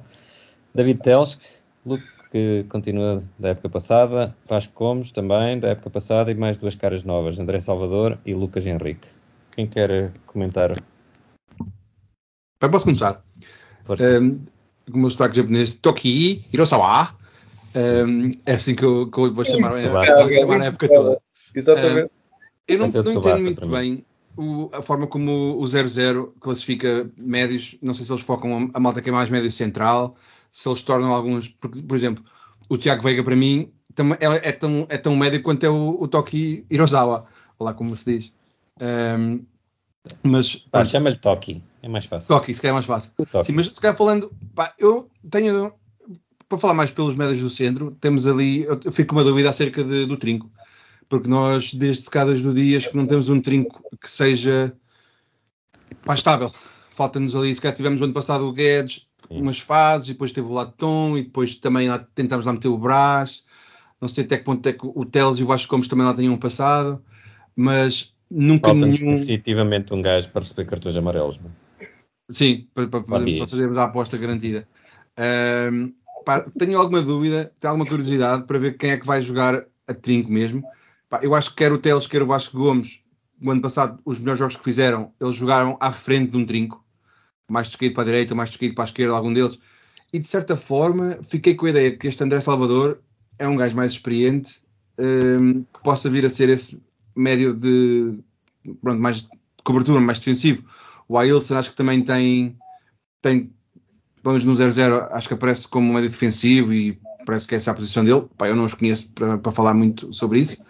David Telsk, Luke, que continua da época passada. Vasco Gomes, também da época passada. E mais duas caras novas, André Salvador e Lucas Henrique. Quem quer comentar? Posso começar? Um, como o sotaque japonês, Toki Hirosawa. Um, é assim que eu, que eu vou chamar, é, vou chamar a época toda. Exatamente. Um, eu não, não entendo muito bem o, a forma como o 00 classifica médios. Não sei se eles focam a, a malta que é mais médio central, se eles tornam alguns. Porque, por exemplo, o Tiago Veiga, para mim, é, é, tão, é tão médio quanto é o, o Toki Hirosawa. Olha lá como se diz. Um, Mas Pá, chama-lhe Toki, é mais fácil. Toki, se calhar é mais fácil. Sim, mas se calhar falando, pá, eu tenho, para falar mais pelos médios do centro, temos ali, eu fico com uma dúvida acerca de- do trinco, porque nós, desde cá desde o dias, que não temos um trinco que seja pá, estável. Falta-nos ali, se calhar tivemos ano passado o Guedes, Sim. umas fases, e depois teve o Latom, e depois também lá, tentámos lá meter o Brás, não sei até que ponto é que o Teles e o Vasco Gomes também lá tenham passado, mas nunca nenhum... definitivamente um gajo para receber cartões amarelos. não é? Sim, para, para, para, Fabias. para fazermos a aposta garantida. Ahm, pá, tenho alguma dúvida, tenho alguma curiosidade para ver quem é que vai jogar a trinco mesmo. Pá, eu acho que quer o Teles, quer o Vasco Gomes, o ano passado, os melhores jogos que fizeram, eles jogaram à frente de um trinco, mais descaído para a direita, mais descaído para a esquerda, algum deles. E de certa forma, fiquei com a ideia que este André Salvador é um gajo mais experiente, ahm, que possa vir a ser esse médio de pronto, mais de cobertura, mais defensivo. O Ailson acho que também tem, tem pelo menos no 0-0, acho que aparece como um médio defensivo e parece que essa é a posição dele. Pá, eu não os conheço para, falar muito sobre isso.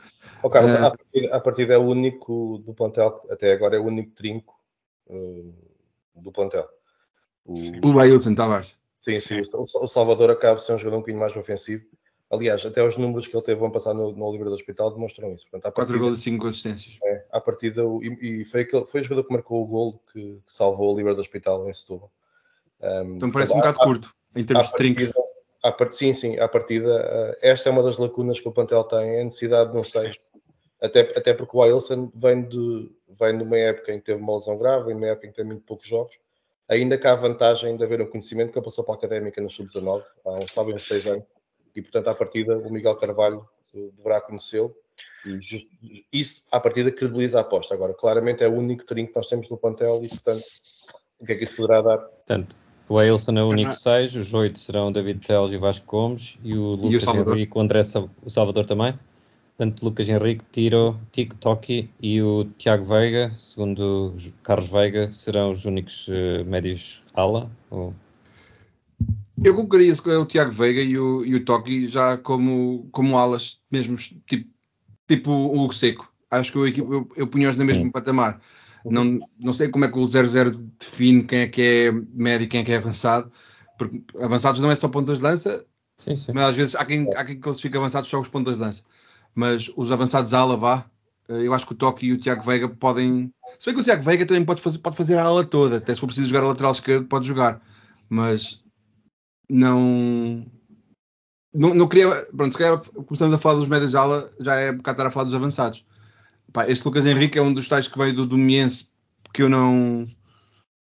Ó, Carlos, Eh, à, partida, é o único do plantel, até agora é o único trinco eh, do plantel. O, O Ailson Tavares. sim, sim, o, o Salvador acaba de ser um jogador um bocadinho mais ofensivo. Aliás, até os números que ele teve ano passado no, no Oliveira do Hospital demonstram isso. Portanto, à 4 partida, gols e 5 assistências. é, à partida e, e foi, aquele, foi o jogador que marcou o gol que, que salvou o Oliveira do Hospital em Setúbal. Um, Então parece um bocado curto em termos de trincos. partida, à part- sim, sim, à partida, eh, esta é uma das lacunas que o plantel tem, é a necessidade de um 6. Até, até porque o Ailson vem de, vem de uma época em que teve uma lesão grave, em uma época em que tem muito poucos jogos. Ainda que há a vantagem de haver um conhecimento que ele passou para a académica no sub-19, há uns, talvez uns 6 anos, e portanto, à partida, o Miguel Carvalho eh, deverá conhecê-lo. E just- isso, à partida, credibiliza a aposta. Agora, claramente, é o único trinco que nós temos no plantel e, portanto, o que é que isso poderá dar? Portanto, o Ailson é o único 6, os 8 serão o David Teles e o Vasco Gomes e o Lucas Salvador. Henrique, o André Sa- o Salvador também. Portanto, Lucas Henrique, Tiro, Tico, Toki e o Tiago Veiga, segundo o Carlos Veiga, serão os únicos eh, médios ala. Ou... Eu colocaria se calhar, o Tiago Veiga e o, e o Toki já como, como alas, mesmo tipo, tipo o Hugo Seco. Acho que eu, eu, eu punha-os no mesmo patamar. Não, não sei como é que o 0-0 define quem é que é médio e quem é que é avançado, porque avançados não é só pontas de lança, Sim, sim. mas às vezes há quem, há quem classifica avançados só os pontas de lança. Mas os avançados à ala vá, eh, eu acho que o Toki e o Tiago Veiga podem. Se bem que o Tiago Veiga também pode fazer, pode fazer a ala toda, até se for preciso jogar a lateral esquerdo, pode jogar. Mas não. Não, não queria. Pronto, se calhar começamos a falar dos médios de ala, já é um bocado estar a falar dos avançados. Pá, este Lucas Henrique é um dos tais que veio do Domiense, que eu não,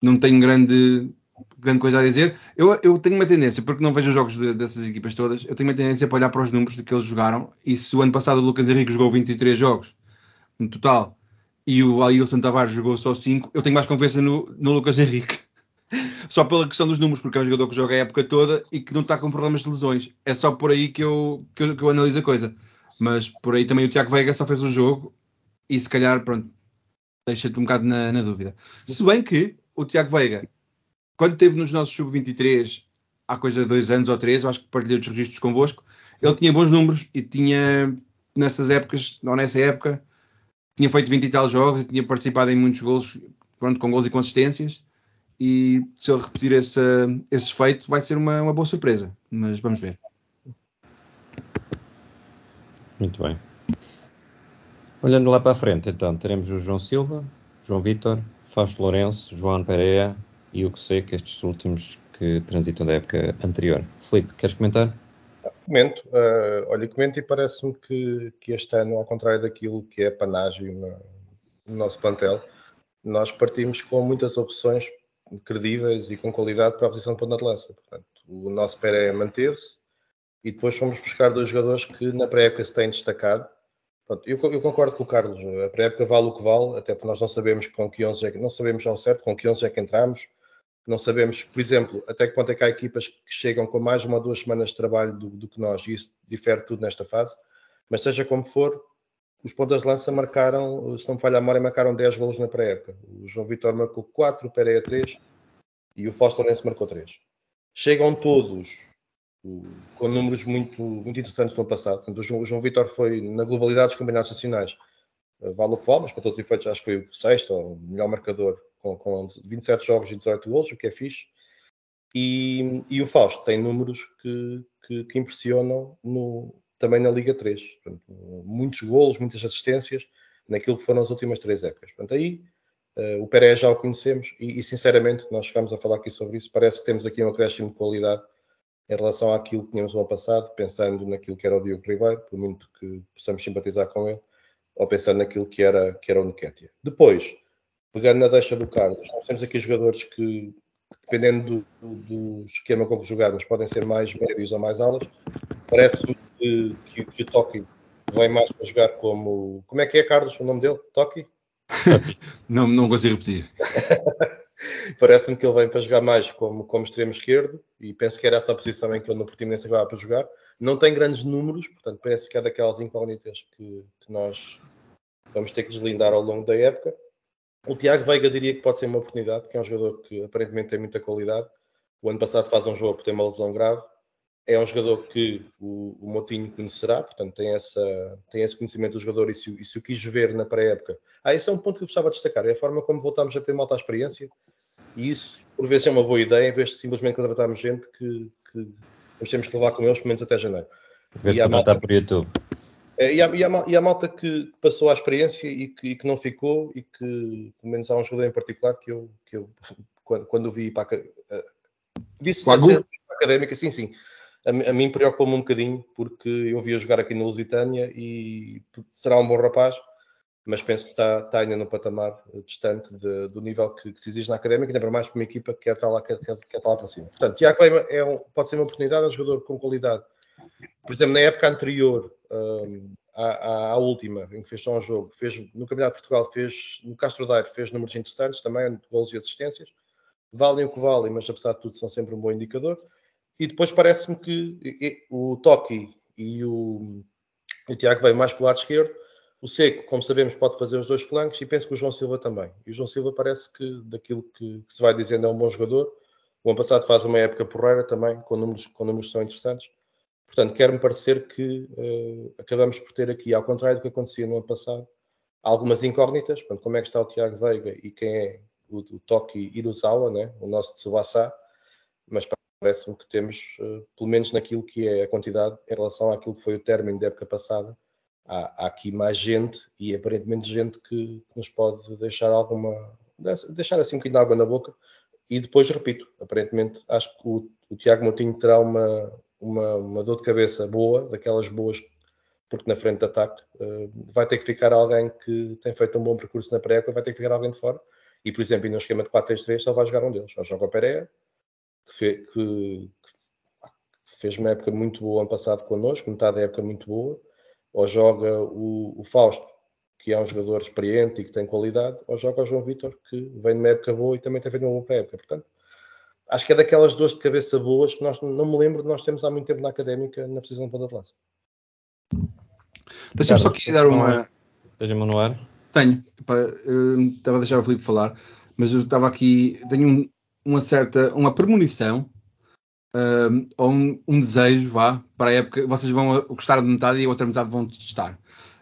não tenho grande, grande coisa a dizer. Eu, eu tenho uma tendência, porque não vejo os jogos de- dessas equipas todas, eu tenho uma tendência para olhar para os números de que eles jogaram. E se o ano passado o Lucas Henrique jogou 23 jogos no total e o Ailson Tavares jogou só 5, eu tenho mais confiança no, no Lucas Henrique. Só pela questão dos números, porque é um jogador que joga a época toda e que não está com problemas de lesões. É só por aí que eu, que eu, que eu analiso a coisa. Mas por aí também o Tiago Veiga só fez o jogo e se calhar, pronto, deixa-te um bocado na, na dúvida. Se bem que o Tiago Veiga, quando esteve nos nossos sub-23, há coisa de dois anos ou três, eu acho que partilhei os registros convosco, ele tinha bons números e tinha, nessas épocas, ou nessa época, tinha feito 20 e tal jogos e tinha participado em muitos gols, pronto, com gols e consistências. E se ele repetir esse, esse feito, vai ser uma, uma boa surpresa. Mas vamos ver. Muito bem. Olhando lá para a frente, então, teremos o João Silva, João Vitor, Fausto Lourenço, João Pereira e o que sei que estes últimos que transitam da época anterior. Filipe, queres comentar? Comento, eh, olha, comento e parece-me que, que este ano, ao contrário daquilo que é panágio no, no nosso plantel, nós partimos com muitas opções credíveis e com qualidade para a posição de ponta de lança. Portanto, o nosso Pereira manteve-se e depois fomos buscar dois jogadores que na pré-época se têm destacado. Pronto, eu, eu concordo com o Carlos, a pré-época vale o que vale, até porque nós não sabemos com que 11 é que, não sabemos ao certo com que 11 é que entramos, não sabemos, por exemplo, até que ponto é que há equipas que chegam com mais uma ou duas semanas de trabalho do, do que nós, e isso difere tudo nesta fase. Mas seja como for, os pontas de lança marcaram, se não me falha a memória, marcaram 10 golos na pré-época. O João Vitor marcou 4, o Pereira 3 e o Lourenço marcou 3. Chegam todos com números muito, muito interessantes no ano passado. Portanto, o João, João Vitor foi, na globalidade dos campeonatos nacionais, vale o que vale, mas para todos os efeitos acho que foi o sexto ou o melhor marcador com, com 27 jogos e 18 gols, o que é fixe. E, e o Fausto tem números que, que, que impressionam no, também na Liga 3. Portanto, muitos golos, muitas assistências naquilo que foram as últimas três épocas. Portanto, aí uh, o Pereira já o conhecemos e, e, sinceramente, nós chegámos a falar aqui sobre isso. Parece que temos aqui um acréscimo de qualidade em relação àquilo que tínhamos no ano passado, pensando naquilo que era o Diogo Ribeiro, por muito que possamos simpatizar com ele, ou pensando naquilo que era, que era o Nketiah. Depois, pegando na deixa do Carlos, nós temos aqui jogadores que, dependendo do, do, esquema com que jogarmos, podem ser mais médios ou mais alas. Parece-me que, que, que, o Toki vem mais para jogar como. Como é que é, Carlos, o nome dele? Toki? [laughs] não, não consigo repetir. [laughs] Parece-me que ele vem para jogar mais como, como extremo esquerdo e penso que era essa a posição em que ele no Portimonense acabava para jogar. Não tem grandes números, portanto parece que é daquelas incógnitas que, que nós vamos ter que deslindar ao longo da época. O Tiago Veiga diria que pode ser uma oportunidade, que é um jogador que aparentemente tem muita qualidade. O ano passado faz um jogo por ter uma lesão grave. É um jogador que o, o Motinho conhecerá, portanto tem, essa, tem esse conhecimento do jogador e se, e se o quis ver na pré-época. Ah, esse é um ponto que eu gostava de destacar, é a forma como voltámos a ter uma alta experiência. E isso, por vezes, é uma boa ideia, em vez de simplesmente contratarmos gente que, que nós temos que levar com eles pelo menos até janeiro. Em vez de contratar por YouTube. É, e, a, e, a, e a malta que passou a experiência e que, e que, não ficou, e que, pelo menos há um jogador em particular que eu, que eu quando, quando vi para a, disse para a académica, sim, sim. A, a mim preocupa-me um bocadinho, porque eu vi a jogar aqui na Lusitânia e será um bom rapaz, mas penso que está, está ainda num patamar distante de, do nível que, que, se exige na académica, ainda para mais para uma equipa que quer estar lá, quer, quer, quer estar lá para cima. Portanto, Tiago é um, pode ser uma oportunidade, é um jogador com qualidade. Por exemplo, na época anterior, um, à, à, última, em que fez só um jogo, fez no Campeonato de Portugal, fez no Castro Daire, fez números interessantes também, gols e assistências. Valem o que valem, mas apesar de tudo são sempre um bom indicador. E depois parece-me que o Toki e o, o Tiago veio mais pelo lado esquerdo. O Seco, como sabemos, pode fazer os dois flancos e penso que o João Silva também. E o João Silva parece que, daquilo que, que se vai dizendo, é um bom jogador. O ano passado faz uma época porreira também, com números, com números que são interessantes. Portanto, quer-me parecer que uh, acabamos por ter aqui, ao contrário do que acontecia no ano passado, algumas incógnitas. Portanto, como é que está o Tiago Veiga e quem é o, o Toki Iruzawa, né? o nosso Tsubasa, mas parece-me que temos, uh, pelo menos naquilo que é a quantidade, em relação àquilo que foi o término da época passada, há, há aqui mais gente e aparentemente gente que, que nos pode deixar alguma, deixar assim um bocadinho de água na boca. E depois, repito, aparentemente acho que o, o Tiago Moutinho terá uma, uma, uma dor de cabeça boa, daquelas boas, porque na frente de ataque uh, vai ter que ficar alguém que tem feito um bom percurso na pré-época, vai ter que ficar alguém de fora. E, por exemplo, no esquema de 4-3-3 só vai jogar um deles. Só joga o Pereira, que, fe, que, que, fez uma época muito boa ano passado connosco, metade da época muito boa. Ou joga o, o Fausto, que é um jogador experiente e que tem qualidade, ou joga o João Vitor, que vem de uma época boa e também tem feito uma boa pré-época. Portanto, acho que é daquelas dores de cabeça boas que nós não me lembro de nós temos há muito tempo na académica na precisão de ponta de lança. Deixa-me só aqui dar uma. Deixa-me no ar. Tenho. estava a deixar o Filipe falar, mas eu estava aqui. Tenho um, uma certa. Uma premonição. Um, ou um, um, desejo, vá, para a época. Vocês vão gostar de metade e a outra metade vão testar.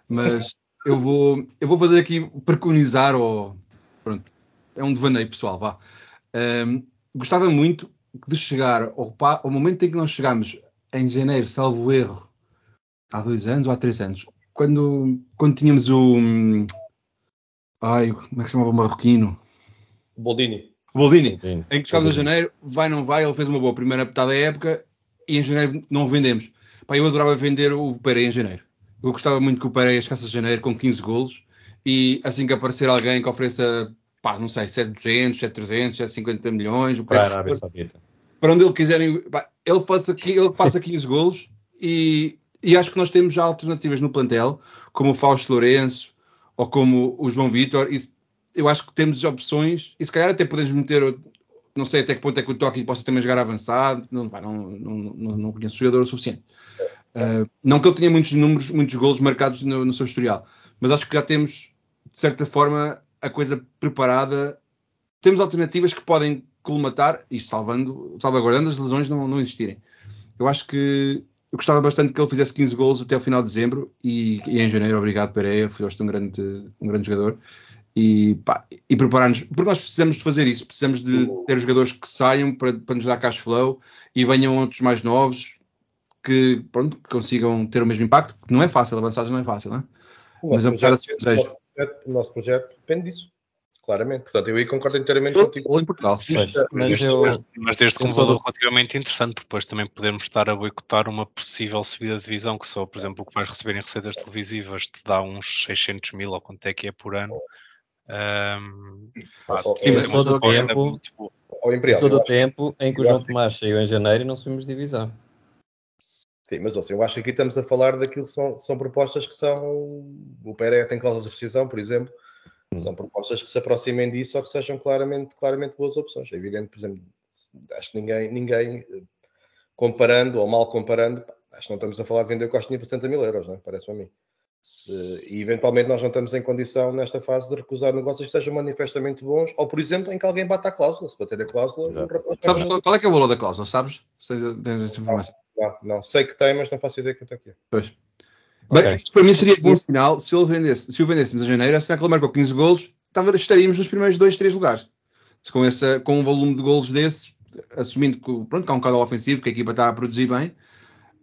Mas [laughs] eu vou, eu vou fazer aqui preconizar, ou. Pronto. É um devaneio pessoal, vá. Um, gostava muito de chegar ao, ao, momento em que nós chegamos em janeiro, salvo erro, há dois anos ou há três anos, quando, quando tínhamos o. Ai, como é que se chamava o marroquino? Boldini. Boldini, Sim. em que chegámos a janeiro, vai não vai, ele fez uma boa primeira metade da época e em janeiro não o vendemos. Pá, eu adorava vender o Pereira em janeiro. Eu gostava muito que o Pereira chegasse a janeiro com 15 golos e assim que aparecer alguém que ofereça pá, não sei, 700, 700, 750 milhões. Para a Arábia Saudita. Para onde ele quiserem, pá, ele faça, ele faça 15 golos e, e acho que nós temos já alternativas no plantel, como o Fausto Lourenço ou como o João Vitor. Eu acho que temos opções e se calhar até podemos meter, não sei até que ponto é que o Toque possa também jogar avançado, não, pá, não, não, não, conheço o jogador o suficiente. Uh, não que ele tenha muitos números, muitos golos marcados no, no seu historial, mas acho que já temos, de certa forma, a coisa preparada. Temos alternativas que podem colmatar, e salvando, salvaguardando as lesões não, não existirem. Eu acho que eu gostava bastante que ele fizesse 15 gols até o final de dezembro e, e em janeiro, obrigado Pereira, foste um grande, um grande jogador. E, pá, e preparar-nos, porque nós precisamos de fazer isso, precisamos de ter jogadores que saiam para, para nos dar cash flow e venham outros mais novos que, pronto, que consigam ter o mesmo impacto, que não é fácil, avançar não é fácil, não é? O nosso, Mas projeto, o, nosso projeto, o nosso projeto depende disso claramente. Portanto, eu aí concordo inteiramente contigo. em Portugal. Mas, mas, eu, mas desde que um valor relativamente interessante, porque depois também podemos estar a boicotar uma possível subida de divisão, que só, por exemplo, o que vais receber em receitas televisivas te dá uns 600 mil, ou quanto é que é por ano. Um, pá, Sim, mas sou do tempo, sou do tempo em que o João Tomás saiu em janeiro e não subimos divisão. Sim, mas ouça, eu acho que aqui estamos a falar daquilo que são, são propostas que são. O PRE tem cláusulas de rescisão, por exemplo, são propostas que se aproximem disso ou que sejam claramente, claramente boas opções. É evidente, por exemplo, acho que ninguém, ninguém comparando ou mal comparando, acho que não estamos a falar de vender o Costinha por 70 mil euros, é? parece-me a mim. Se, e eventualmente nós não estamos em condição nesta fase de recusar negócios que sejam manifestamente bons, ou por exemplo, em que alguém bata a cláusula. Se bater a cláusula, sabes qual, qual, é que é o valor da cláusula? Sabes? Tens essa informação? Não, não, não, sei que tem, mas não faço ideia quanto é que é. Pois. Okay. Para mim seria bom sinal se, ele vendesse, se o vendêssemos a janeiro, se ele marcou 15 golos, estaríamos nos primeiros 2, 3 lugares. Se com, essa, com um volume de golos desses, assumindo que, pronto, que há um caudal ofensivo, que a equipa está a produzir bem,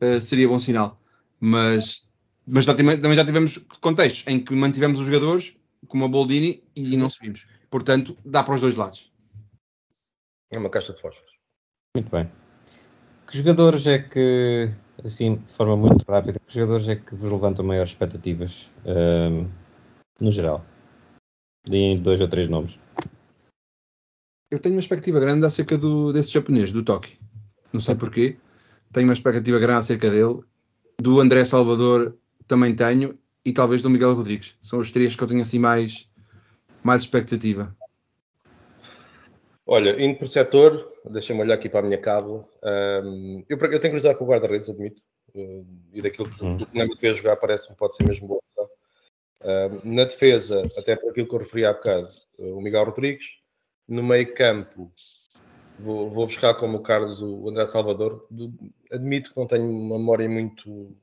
uh, seria bom sinal. Mas, mas também, também já tivemos contextos em que mantivemos os jogadores, como a Boldini, e não subimos. Portanto, dá para os dois lados. É uma caixa de fósforos. Muito bem. Que jogadores é que assim, de forma muito rápida, que jogadores é que vos levantam maiores expectativas um, no geral? Deem dois ou três nomes. Eu tenho uma expectativa grande acerca do, desse japonês, do Toki. Não sei porquê. Tenho uma expectativa grande acerca dele. Do André Salvador também tenho. E talvez do Miguel Rodrigues. São os três que eu tenho assim mais, mais expectativa. Olha, indo por setor, deixa-me olhar aqui para a minha cabo. Um, eu, eu, tenho curiosidade com o guarda-redes, admito. Uh, e daquilo que hum. do que jogar parece-me pode ser mesmo. Uh, na defesa, até por aquilo que eu referi há bocado, uh, o Miguel Rodrigues. No meio campo, vou, vou, buscar como o Carlos o André Salvador. Do, admito que não tenho uma memória muito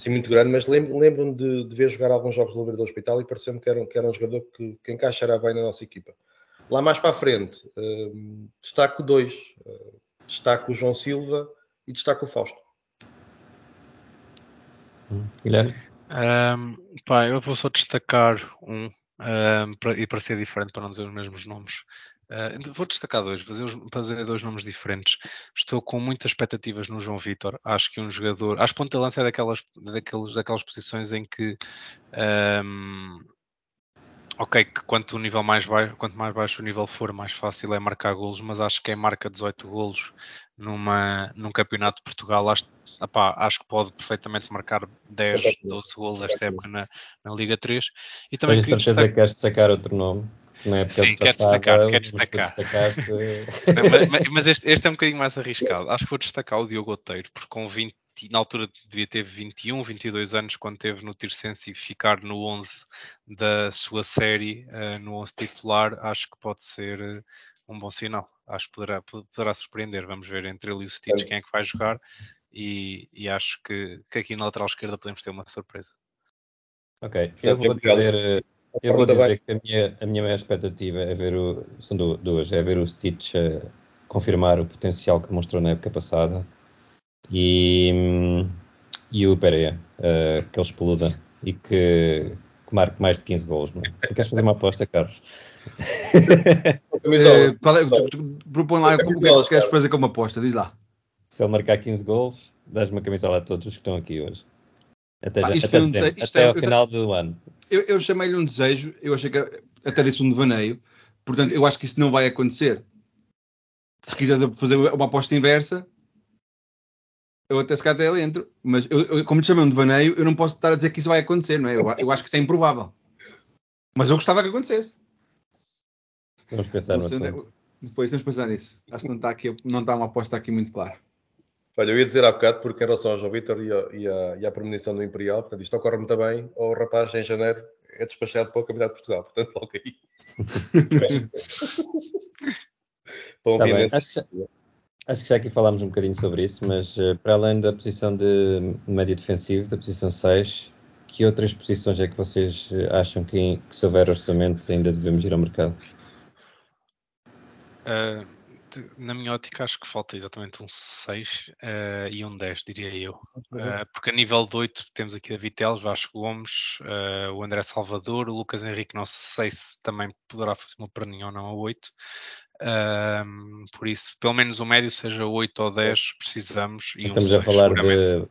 assim, muito grande, mas lembro-me lembro de, de ver jogar alguns jogos do do Hospital e pareceu-me que era, que era um jogador que, que encaixará bem na nossa equipa. Lá mais para a frente, uh, destaco dois. Uh, destaco o João Silva e destaco o Fausto. Hum, Guilherme? Um, pá, eu vou só destacar um, um para, e para ser diferente, para não dizer os mesmos nomes. Uh, vou destacar dois, fazer, fazer dois nomes diferentes. Estou com muitas expectativas no João Vitor. Acho que um jogador. Acho que ponta de lança é daquelas, daquelas, daquelas posições em que um, ok, que quanto, o nível mais baixo, quanto mais baixo o nível for, mais fácil é marcar golos, mas acho que quem marca 18 golos numa, num campeonato de Portugal, acho, acho que pode perfeitamente marcar 10, 12 golos esta época na, na Liga 3. E também Tens certeza destacar... que queres destacar outro nome? Na época Sim, quer destacar, quer destacar. [laughs] mas, mas este, este, é um bocadinho mais arriscado. Acho que vou destacar o Diogo Oteiro, porque com 20 na altura devia ter 21, 22 anos quando teve no Tirsense e ficar no 11 da sua série, uh, no 11 titular, acho que pode ser uh, um bom sinal. Acho que poderá, poderá surpreender. Vamos ver entre ele e o Stitch quem é que vai jogar e, e acho que, que, aqui na lateral esquerda podemos ter uma surpresa. Ok, eu vou dizer, eh, eu vou dizer que a minha, a minha maior expectativa é ver o, são duas, é ver o Stitch confirmar o potencial que demonstrou na época passada e, e o Pereira, uh, que ele exploda e que, que marque mais de 15 gols. Não é? Queres fazer uma aposta, Carlos? [laughs] uh, qual é, propõe lá o que é que queres fazer como aposta, diz lá. Se ele marcar 15 gols, dás uma camisola a todos os que estão aqui hoje. Até, já, até, um desejo, até é, ao final do ano. Eu, eu chamei-lhe um desejo, eu achei que até disse um devaneio, portanto eu acho que isso não vai acontecer. Se quiseres fazer uma aposta inversa, eu até se calhar até entro, mas eu, eu, como te chamei um devaneio, eu não posso estar a dizer que isso vai acontecer, não é? Eu, eu acho que isso é improvável. Mas eu gostava que acontecesse. Vamos pensar no assunto. Depois que pensar nisso. Acho que não está, aqui, não está uma aposta aqui muito clara. Olha, eu ia dizer há bocado, porque em relação ao João Vitor e, a, e, a, e à premonição do Imperial, portanto, isto ocorre muito bem, ou o rapaz em janeiro é despachado para o Campeonato de Portugal, portanto, logo aí. [laughs] tá bem. Acho que já, Acho que já aqui falámos um bocadinho sobre isso, mas uh, para além da posição de médio defensivo, da posição 6, que outras posições é que vocês eh, acham que, que se houver orçamento ainda devemos ir ao mercado? Uh, na minha ótica, acho que falta exatamente um 6 uh, e um 10, diria eu. Uh, porque a nível de 8 temos aqui a Viteles, Vasco Gomes, uh, o André Salvador, o Lucas Henrique, não sei se também poderá fazer uma perninha ou não a 8. por isso, pelo menos o médio seja 8 ou 10, precisamos. E Estamos um a falar de.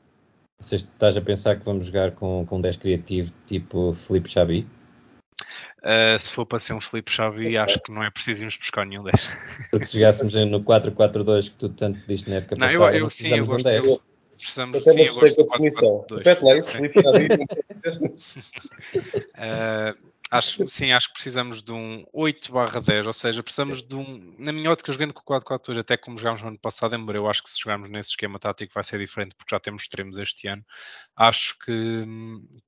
Você estás a pensar que vamos jogar com, com 10 criativo tipo Felipe Xavi? Uh, se for para ser um Felipe Xavi, acho que não é preciso irmos buscar nenhum 10. [laughs] Porque se chegássemos no 4-4-2 que tu tanto pediste na época não, passada, eu, eu, sim, eu gosto, de um 10. Eu, precisamos, Até não sei com a definição. Repete lá isso, Felipe Xavi. uh, Acho, sim, acho que precisamos de um 8 barra 10, ou seja, precisamos de um, na minha ótica, jogando com o 4-4-2, até como jogámos no ano passado, embora eu acho que se jogarmos nesse esquema tático vai ser diferente, porque já temos extremos este ano, acho que,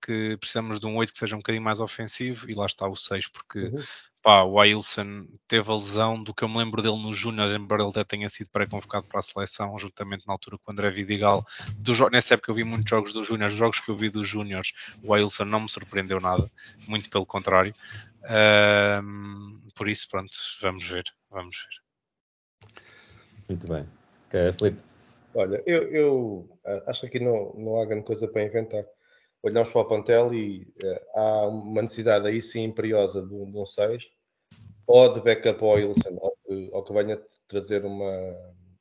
que precisamos de um 8 que seja um bocadinho mais ofensivo, e lá está o 6, porque uhum pá, o Ailson teve a lesão do que eu me lembro dele no Júnior, embora ele até tenha sido pré-convocado para a seleção, juntamente na altura com o André Vidigal. Do, nessa época eu vi muitos jogos do Júnior, os jogos que eu vi dos Júniors, o Ailson não me surpreendeu nada, muito pelo contrário. por isso, pronto, vamos ver, vamos ver. Muito bem. Okay, Felipe. Olha, eu, eu acho que aqui não, não há grande coisa para inventar olhamos para o plantel e uh, há uma necessidade aí sim imperiosa de um, 6 ou de backup ao Wilson, ou ou que venha trazer uma,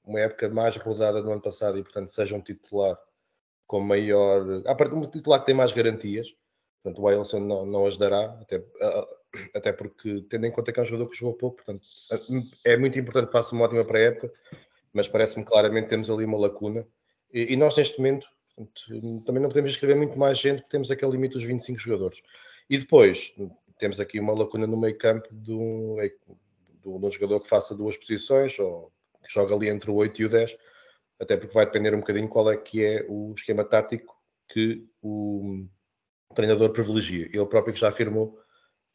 uma época mais rodada do ano passado e, portanto, seja um titular com maior. A partir um titular que tem mais garantias, portanto, o Wilson não, não ajudará, até, uh, até porque, tendo em conta que é um jogador que jogou pouco, portanto, é muito importante faça uma ótima pré-época, mas parece-me claramente temos ali uma lacuna. E, e nós, neste momento, também não podemos escrever muito mais gente porque temos aquele limite dos 25 jogadores. E depois temos aqui uma lacuna no meio campo de um, de um jogador que faça duas posições ou que joga ali entre o 8 e o 10, até porque vai depender um bocadinho qual é que é o esquema tático que o treinador privilegia. Ele próprio já afirmou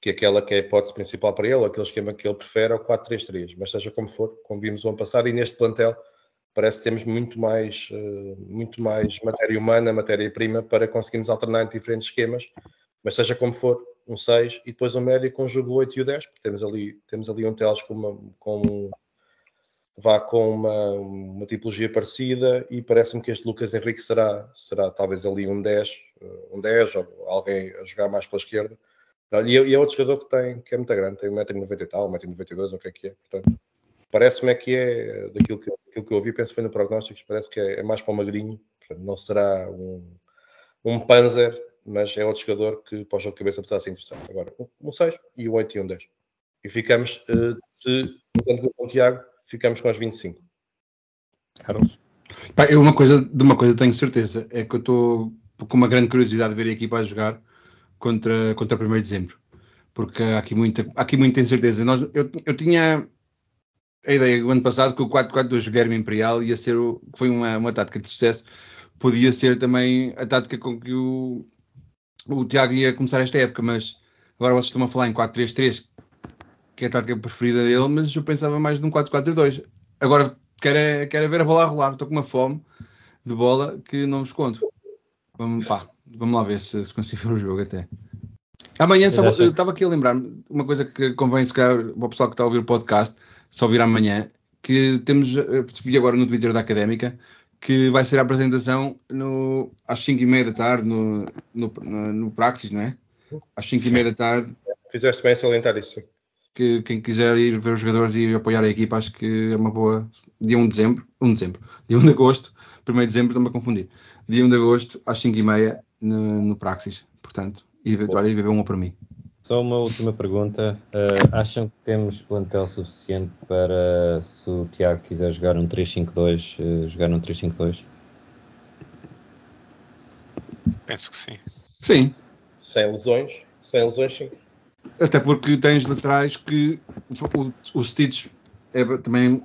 que aquela que é a hipótese principal para ele, aquele esquema que ele prefere é o 4-3-3, mas seja como for, como vimos o ano passado, e neste plantel parece que temos muito mais, uh, muito mais matéria humana, matéria-prima para conseguirmos alternar entre diferentes esquemas, mas seja como for, um 6 e depois um médio com o jogo 8 e o 10, porque temos ali, temos ali um Teles com, uma, com vá com uma, uma, tipologia parecida e parece-me que este Lucas Henrique será, será talvez ali um 10, eh, um 10 ou alguém a jogar mais pela esquerda. E, é, outro jogador que tem, que é muito grande, tem 1,90m e tal, 1,92m, ou o que é que é, portanto Parece-me é que é, daquilo que, daquilo que eu ouvi, penso que foi no prognóstico, parece que é, é mais para o magrinho, não será um, um Panzer, mas é outro jogador que para o jogo de cabeça precisa ser interessante. Agora, um 6 e um 8 e um 10. E ficamos, uh, se, enquanto com o Tiago, ficamos com as 25. Carlos? Pá, eu uma coisa, de uma coisa tenho certeza, é que eu estou com uma grande curiosidade de ver a equipa a jogar contra, contra 1 de dezembro. Porque há aqui muita, há aqui muita incerteza. Nós, eu, eu tinha a ideia do ano passado que o 4-4-2 Guilherme Imperial ia ser o, foi uma, uma tática de sucesso, podia ser também a tática com que o, o Tiago ia começar esta época, mas agora vocês estão a falar em 4-3-3, que é a tática preferida dele, mas eu pensava mais num 4-4-2. Agora quero, quero ver a bola a rolar, estou com uma fome de bola que não vos conto. Vamos, pá, vamos lá ver se, se consigo ver o jogo até. Amanhã, só, eu estava aqui a lembrar-me uma coisa que convém, se calhar, para o pessoal que está a ouvir o podcast, só vir amanhã, que temos, eh, vi agora no Twitter da Académica, que vai ser a apresentação no, às 5 e meia da tarde no, no, no, no Praxis, não é? Às 5 e meia da tarde. Fizeste bem salientar isso. Que quem quiser ir ver os jogadores e apoiar a equipa, acho que é uma boa. Dia 1 de dezembro, 1 de dezembro, [laughs] dia 1 de agosto, 1 de dezembro, estou-me a confundir. Dia 1 de agosto, às 5 e meia no, no Praxis. Portanto, e olha, beber uma para mim. Só uma última pergunta. Uh, acham que temos plantel suficiente para, se o Tiago quiser jogar um 3-5-2, uh, eh, jogar um 3-5-2? Penso que sim. Sim. Sem lesões? Sem lesões, sim. Até porque tens laterais que o, o Stitch é, também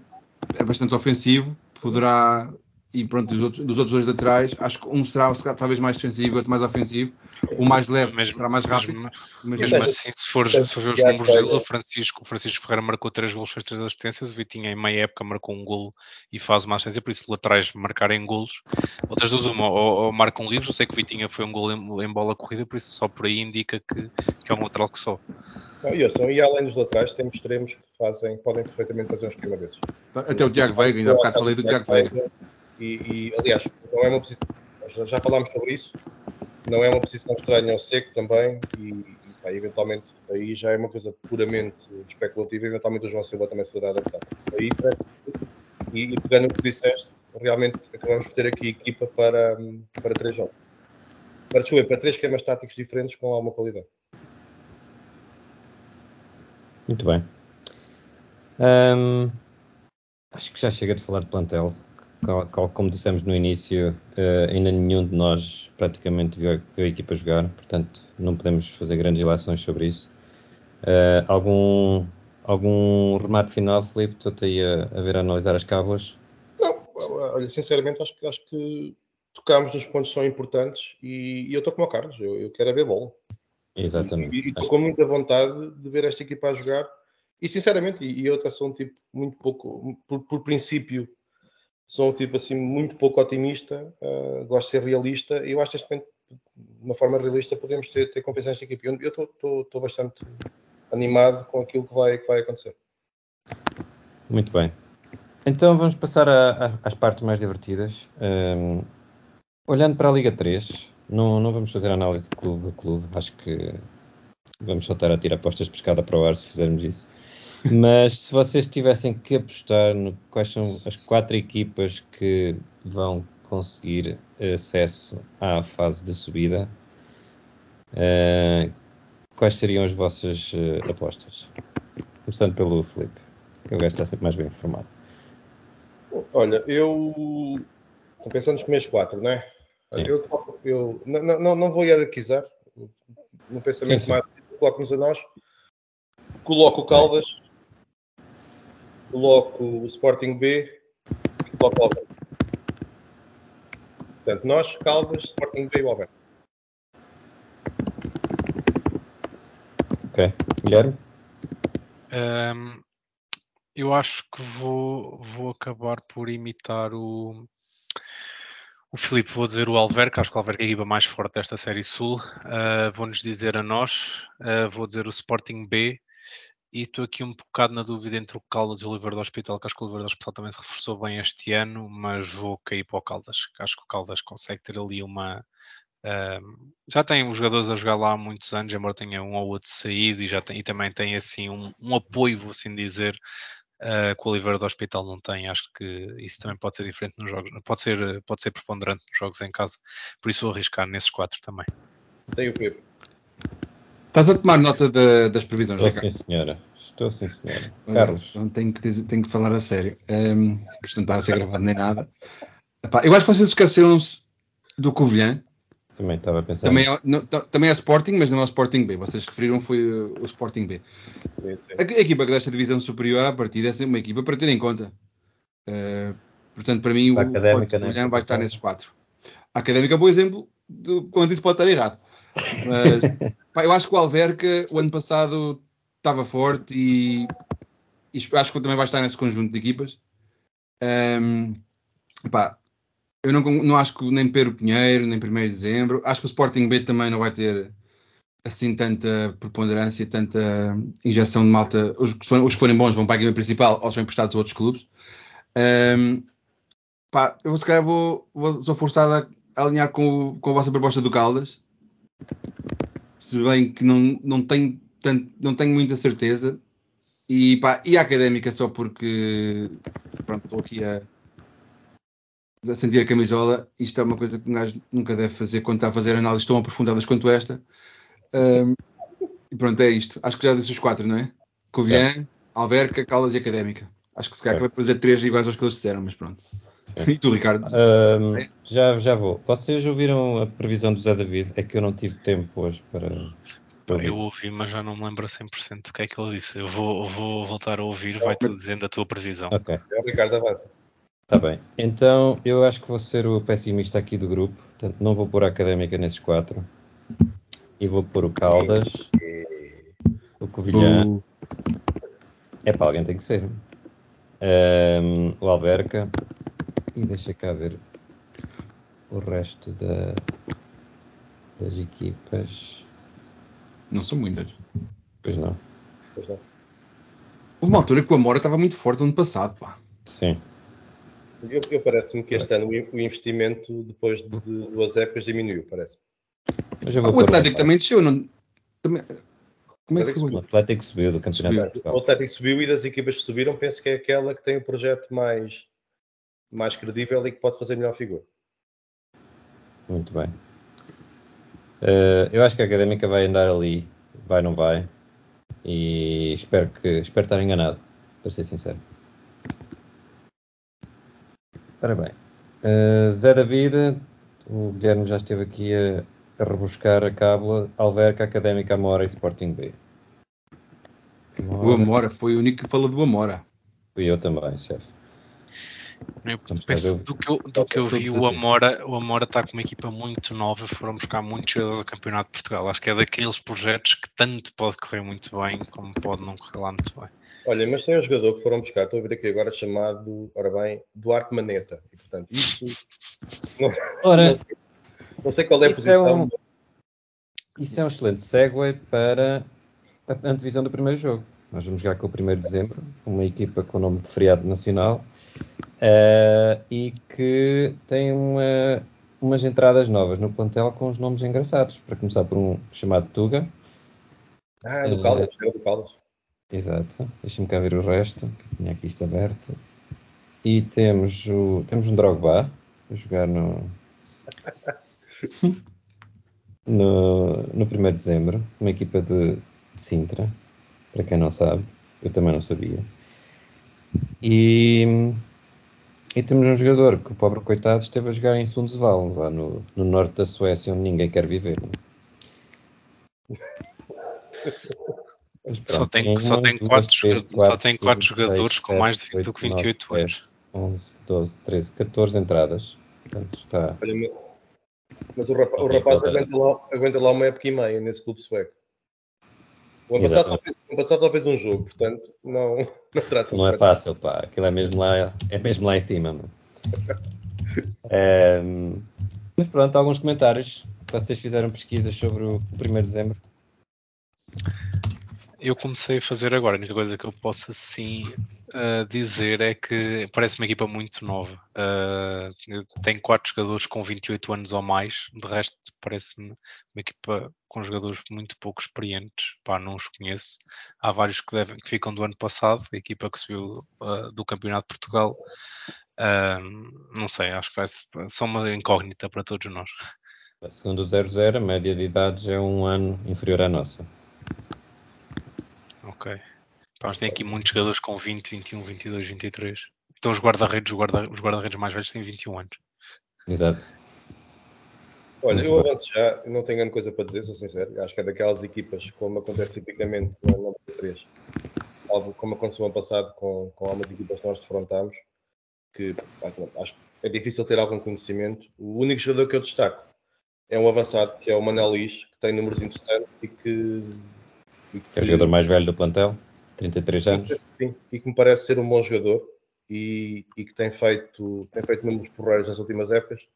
é bastante ofensivo, poderá e pronto, dos outros, dos outros dois laterais, acho que um será talvez mais defensivo, outro mais ofensivo, o mais leve Mesmo- será mais rápido. Mesmo, mas- mesmo assim, se for, se for ver os números foi, dele, né? o Francisco, o Francisco Ferreira marcou 3 golos, fez 3 assistências, o Vitinho em meia época marcou um golo e faz uma assistência, por isso laterais marcarem golos. Outras duas, uma, ou, ou marcam livros, eu sei que o Vitinha foi um golo em, em bola corrida, por isso só por aí indica que, que é um lateral que só. Não, e, ouçam, e além dos laterais, temos extremos que fazem, podem perfeitamente fazer um esquema desses. Até o Tiago Veiga, ainda há bocado falei do Tiago Veiga. E, e, aliás, não é uma posição. Já, falámos sobre isso. Não é uma posição estranha ao seco também. E, e pá, eventualmente aí já é uma coisa puramente especulativa. Eventualmente o João Silva também se poderá adaptar. Aí parece e, e pegando o que disseste, realmente acabamos por ter aqui equipa para, para três jogos. Para, desculpa, para três esquemas táticos diferentes com alguma qualidade. Muito bem. Acho que já chega de falar de plantel. Como dissemos no início, eh, ainda nenhum de nós praticamente viu a, equipa jogar, portanto não podemos fazer grandes ilações sobre isso. Eh, algum, algum remate final, Filipe? Estou-te aí a, a ver a analisar as cábulas. Não, olha, sinceramente acho, que- acho que tocámos nos pontos que são importantes e, e eu estou como o Carlos, eu, eu quero é ver bola. Exatamente. E estou com muita vontade de ver esta equipa a jogar. E sinceramente, e e eu até sou um tipo muito pouco, por, por princípio, sou um tipo assim muito pouco otimista, ah, gosto de ser realista e eu acho que de uma forma realista, podemos ter, ter confiança nesta equipa. Eu estou- bastante animado com aquilo que vai, que vai acontecer. Muito bem. Então vamos passar às partes mais divertidas. Ahm, olhando para a Liga 3, não, não vamos fazer análise de clube a clube. Acho que vamos só estar a tirar apostas de pescada para o ar se fizermos isso. Mas se vocês tivessem que apostar no quais são as quatro equipas que vão conseguir acesso à fase de subida, ah, quais seriam as vossas ah, apostas? Começando pelo Felipe, que o gajo está sempre mais bem informado. Olha, eu estou pensando nos primeiros quatro, não é? Sim. Eu, eu não, não- não, não vou hierarquizar no pensamento Sim, sim. mais coloco-nos a nós, coloco o Caldas, coloco o Sporting B e coloco o Alverca. Portanto, nós, Caldas, Sporting B e o Alverca. Ok. Guilherme? Ahm, eu acho que vou, vou acabar por imitar o, o Filipe. Vou dizer o Alverca, acho que o Alverca é a equipa mais forte desta Série Sul. Ah, Vou-nos dizer a nós, ah, vou dizer o Sporting B. E estou aqui um bocado na dúvida entre o Caldas e o Oliveira do Hospital, que acho que o Oliveira do Hospital também se reforçou bem este ano, mas vou cair para o Caldas. Acho que o Caldas consegue ter ali uma, Um, já tem os jogadores a jogar lá há muitos anos, embora tenha um ou outro saído e, já tem, e também tem assim um, um apoio, vou assim dizer, uh, que o Oliveira do Hospital não tem. Acho que isso também pode ser diferente nos jogos, pode ser, pode ser preponderante nos jogos em casa. Por isso vou arriscar nesses quatro também. Tem o Pepe. Estás a tomar nota da- das previsões, Estou Ricardo? sim, senhora. Estou sim, senhora. Carlos? não Tenho que, dizer- tenho que falar a sério. Um, isto não está a ser gravado nem nada. Epá, eu acho que vocês esqueceram-se do Covilhã. Também estava a pensar. Também é, não, também é Sporting, mas não é o Sporting B. Vocês referiram foi o Sporting B. Sim, sim. A, a equipa que desta divisão superior à partida é sempre uma equipa para ter em conta. Uh, portanto, para mim, o Sporting né? Covilhã vai estar nesses quatro. A Académica é um bom exemplo de quando isso pode estar errado. Mas pá, eu acho que o Alverca, o ano passado, estava forte e, e acho que também vai estar nesse conjunto de equipas. Um, pá, eu não, não acho que nem Pedro Pinheiro, nem 1 de dezembro. Acho que o Sporting B também não vai ter assim tanta preponderância, tanta injeção de malta. Os que, os que forem bons vão para a equipa principal ou são emprestados a outros clubes. Um, pá, eu se calhar vou, vou, sou forçado a alinhar com, o, com a vossa proposta do Caldas. Se bem que não, não, tenho, tanto, não tenho muita certeza. E, pá, e a académica só porque pronto, estou aqui a, a sentir a camisola. Isto é uma coisa que um gajo nunca deve fazer quando está a fazer análises tão aprofundadas quanto esta. Um, e pronto, é isto. Acho que já disse os quatro, não é? Covilhã, Alverca, Caldas e Académica. Acho que se calhar Certo. vai fazer três iguais aos que eles disseram, mas pronto. Certo. E tu, Ricardo? Já, já vou. Vocês ouviram a previsão do Zé David? É que eu não tive tempo hoje para. para ouvir. Eu ouvi, mas já não me lembro a 100% do que é que ele disse. Eu vou, eu vou voltar a ouvir, vai-te dizendo a tua previsão. Ok. É o Ricardo avança. Está bem. Então, eu acho que vou ser o pessimista aqui do grupo. Portanto, não vou pôr a Académica nesses quatro. E vou pôr o Caldas, o Covilhã. É para alguém tem que ser. Um, o Alverca. E deixa cá ver o resto da, das equipas. Não são muitas. Pois não. Pois não. Houve uma altura que o Amora estava muito forte no ano passado, pá. Sim. Eu, eu parece-me que este ano o in- o investimento, depois de duas épocas, diminuiu, parece Mas eu Ah, o Atlético também desceu, não. Também... Como é que Atlético O foi? Atlético subiu do Campeonato Subiu. de O. Atlético subiu e das equipas que subiram, penso que é aquela que tem o projeto mais, mais credível e que pode fazer melhor figura. Muito bem. Eh, eu acho que a Académica vai andar ali. Vai, não vai. E espero, que, espero estar enganado, para ser sincero. Ora bem. Eh, Zé David, o Guilherme já esteve aqui a, a rebuscar a cábula. Alverca, Académica, Amora e Sporting B. O Amora, foi o único que falou do Amora. Fui eu também, chefe. Eu Vamos penso, do que eu, do que eu vi, o. Amora, o Amora está com uma equipa muito nova, foram buscar muitos jogadores ao Campeonato de Portugal. Acho que é daqueles projetos que tanto pode correr muito bem, como pode não correr lá muito bem. Olha, mas tem um jogador que foram buscar, estou a ver aqui agora, chamado, ora bem, Duarte Maneta. E, portanto, isso, Ora, não, sei, não sei qual é a é posição. um- Isso é um excelente segue para a antevisão do primeiro jogo. Nós vamos jogar com o 1 de dezembro, uma equipa com nome de feriado nacional eh, e que tem uma- umas entradas novas no plantel com os nomes engraçados. Para começar por um chamado Tuga. Ah, do Caldas, era do Caldas. Exato. Deixa-me cá ver o resto, tinha aqui isto aberto. E temos, o, temos um Drogba a jogar no, [laughs] no, no 1 de dezembro, uma equipa de, de Sintra, para quem não sabe, eu também não sabia. E, e temos um jogador que o pobre coitado esteve a jogar em Sundsvall, lá no, no norte da Suécia, onde ninguém quer viver. é? [laughs] Mas Só tem, só tem duas, quatro, três, joga- só quatro, tem cinco, quatro seis, jogadores com mais de 20 do oito, que nove, 28 dez, anos. 11, 12, 13, 14 entradas. Portanto, está. Olha, mas- o rapaz, o Ok, rapaz volta. aguenta, lá, aguenta lá uma época e meia nesse clube sueco. O ano, passado fez, o ano passado só fez um jogo, portanto, não, [laughs] não trata Não é fácil, pá. Aquilo é mesmo lá, é mesmo lá em cima. mano. [laughs] Ehm, mas pronto, alguns comentários. Vocês fizeram pesquisas sobre o 1 de dezembro? Eu comecei a fazer agora, a única coisa que eu posso assim uh, dizer é que parece uma equipa muito nova. Uh, tem quatro jogadores com 28 anos ou mais, de resto parece-me uma equipa com jogadores muito pouco experientes. Pá, não os conheço. Há vários que, devem, que ficam do ano passado, a equipa que subiu uh, do Campeonato de Portugal. Não sei, acho que vai ser só uma incógnita para todos nós. Segundo o 00, a média de idades é um ano inferior à nossa. Ok. Mas tem aqui muitos jogadores com 20, 21, 22, 23. Então os guarda-redes, os guarda- os guarda-redes mais velhos têm 21 anos. Exato. Olha, Muito eu avanço já, não tenho grande coisa para dizer, sou sincero. Acho que é daquelas equipas, como acontece tipicamente no ano 93, algo como aconteceu ano passado com, com algumas equipas que nós defrontámos, que acho que é difícil ter algum conhecimento. O único jogador que eu destaco é um avançado, que é o Manel Luís, que tem números interessantes e que. Que É o jogador mais velho do plantel, 33 anos. Sim, e que me parece ser um bom jogador e, e que tem feito, tem feito números porreiros nas últimas épocas.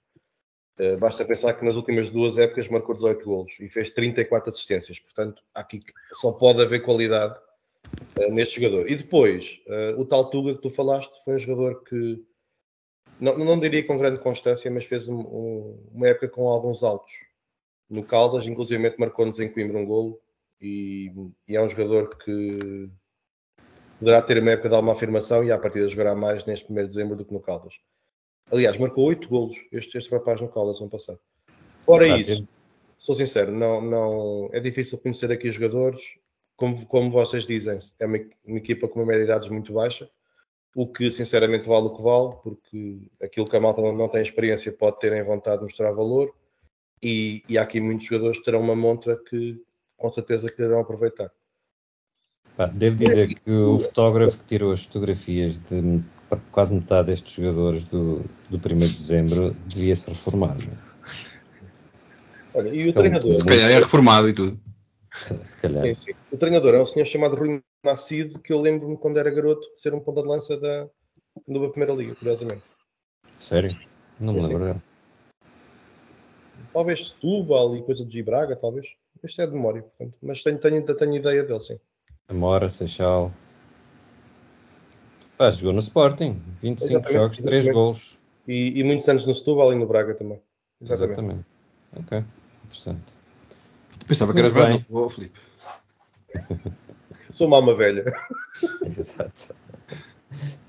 Uh, basta pensar que nas últimas duas épocas marcou 18 golos e fez 34 assistências. Portanto, aqui só pode haver qualidade uh, neste jogador. E depois, uh, o tal Tuga que tu falaste foi um jogador que não, não diria com grande constância, mas fez um, um, uma época com alguns altos. No Caldas, inclusive marcou-nos em Coimbra um golo e, e é um jogador que poderá ter uma época de alguma afirmação e à partida jogará mais neste 1 de dezembro do que no Caldas. Aliás, marcou 8 golos este, este rapaz no Caldas ano passado. Fora Ah, isso, sou sincero, não, não, é difícil conhecer aqui os jogadores. Como, como vocês dizem, é uma, uma equipa com uma média de idades muito baixa, o que sinceramente vale o que vale, porque aquilo que a malta não, não tem experiência pode ter em vontade de mostrar valor e, e há aqui muitos jogadores que terão uma montra que com certeza quererão aproveitar. Pá, devo dizer que o fotógrafo que tirou as fotografias de quase metade destes jogadores do, do 1 de dezembro devia se reformar. Não? é? Olha, e o Então, treinador? Se calhar é reformado e tudo. Se, se calhar. Sim, sim. O treinador é um senhor chamado Rui Macido, que eu lembro-me quando era garoto de ser um ponta de lança da, da Primeira Liga, curiosamente. Sério? Não me lembro dele. Talvez Setúbal e coisa de Braga, talvez. Isto é de memória, portanto. Mas tenho, tenho, ainda tenho ideia dele, sim. Amora, Seixal. Pá, jogou no Sporting. 25 Exatamente, jogos, 3 exatamente. golos. E, e muitos anos no Setúbal e no Braga também. Exatamente. Exatamente. Ok, interessante. Pensava que eras bem. novo, oh, Filipe. [laughs] Sou uma alma velha. [laughs] Exato.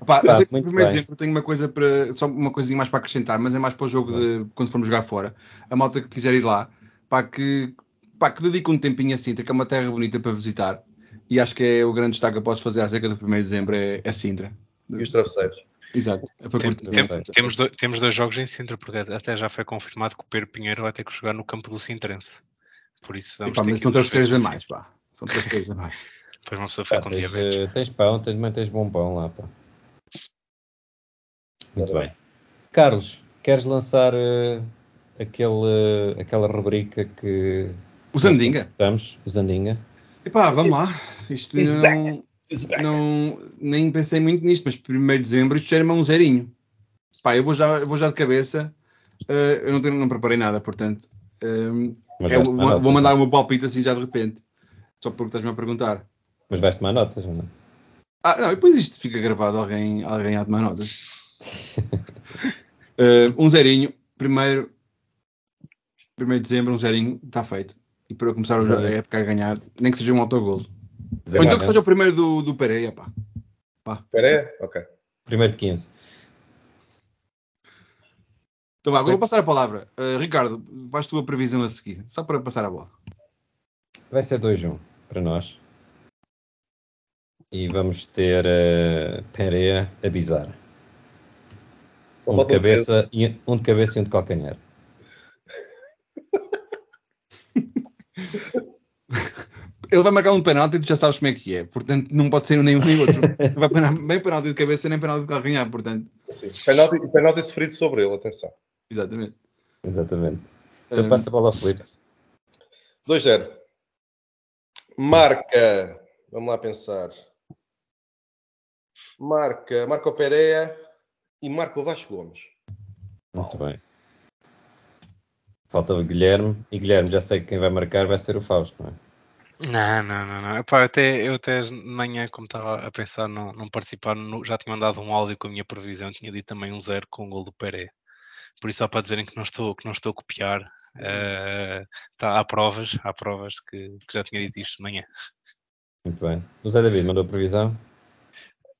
Pá, Tá, eu tenho, muito primeiro bem. exemplo, tenho uma coisa para. Só uma coisinha mais para acrescentar, mas é mais para o jogo de quando formos jogar fora. A malta que quiser ir lá, pá, que, pá, que dedique um tempinho a Sintra, que é uma terra bonita para visitar. E acho que é o grande destaque que eu posso fazer acerca do 1 de dezembro é, é Sintra. E os travesseiros. Exato. É para Tem- curtir. tem- temos, do- temos dois jogos em Sintra, porque até já foi confirmado que o Pedro Pinheiro vai ter que jogar no campo do Sintrense. Por isso vamos Epá, ter mas são terceiros a mais, pá. São terceiros a [laughs] mais. Depois uma pessoa fica Pá, com tens, diabetes. eh, tens pão, tens, também tens bom pão lá, pá. Muito bem. Carlos, queres lançar eh, aquele, eh, aquela rubrica que O Zandinga. estamos, o Zandinga? Epá, vamos lá. Isto não, não. Nem pensei muito nisto, mas 1 de dezembro isto era-me um zerinho. Pá, eu vou já, eu vou já de cabeça. Eh, eu não, tenho, não preparei nada, portanto. é, vais vou, vou mandar não? o meu palpite assim já de repente. Só porque estás-me a perguntar. Mas vais tomar notas, não? Ah, não, e depois isto fica gravado, alguém, alguém há de tomar notas. [laughs] Eh, um zerinho, primeiro, 1 de dezembro, um zerinho, está feito. E para começar a época a ganhar, nem que seja um autogol. Ou então que seja o primeiro do, do Pereira, pá. Espera aí? Ok. Primeiro de 15. Então vá, agora vou passar a palavra. Uh, Ricardo, vais tu a previsão a seguir, só para passar a bola. Vai ser 2-1 para nós. E vamos ter uh, Pereira a bizar. Um de, um cabeça e, um de cabeça e um de calcanhar. Ele vai marcar um penalti e tu já sabes como é que é. Portanto, não pode ser nenhum nem outro. [laughs] Vai parar nem penalti de cabeça, nem penalti de calcanhar. Portanto, Sim. Penalti, penalti sofrido sobre ele, atenção. exatamente. Exatamente. Então Um, passa a bola ao Felipe. 2-0. Marca. Vamos lá pensar. Marca. Marca o Pereira e marca o Vasco Gomes. Muito bem. Falta o Guilherme. E Guilherme, já sei que quem vai marcar vai ser o Fausto, não é? Não, não, não, não. Epá, até, eu até de manhã, como estava a pensar não, não participar, já tinha mandado um áudio com a minha previsão, tinha dito também um zero com o gol do Peré. Por isso, só para dizerem que não estou, que não estou a copiar, eh, tá, há provas, há provas que, que já tinha dito isto de manhã. Muito bem. O Zé David mandou a previsão?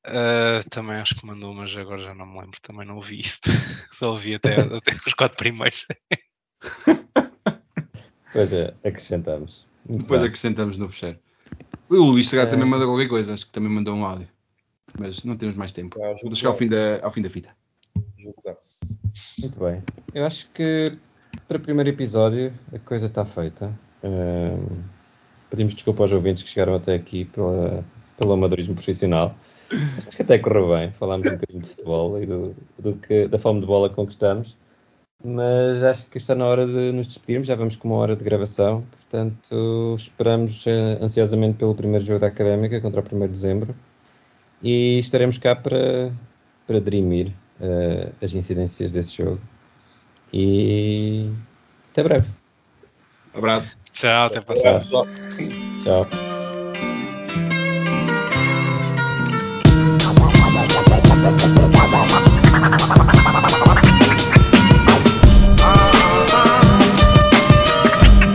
Eh, também acho que mandou, mas agora já não me lembro, também não ouvi isto. [laughs] Só ouvi até, até os quatro primeiros. [laughs] Pois é, acrescentamos. Muito Depois bem. acrescentamos no fecheiro. O Luís É. também mandou qualquer coisa, acho que também mandou um áudio. Mas não temos mais tempo. Ah, Vou chegar ao fim da, ao fim da fita. Muito bem. Eu acho que para o primeiro episódio a coisa está feita. Ahm, pedimos desculpa aos ouvintes que chegaram até aqui pela, pelo amadorismo profissional. Acho que até correu bem. Falámos um bocadinho de futebol e do, do que, da fome de bola que conquistamos mas acho que está na hora de nos despedirmos, já vamos com uma hora de gravação, portanto esperamos eh, ansiosamente pelo primeiro jogo da Académica contra o 1 de Dezembro e estaremos cá para, para dirimir uh, as incidências desse jogo e até breve. Abraço. Tchau, até a Tchau. Tchau. [laughs]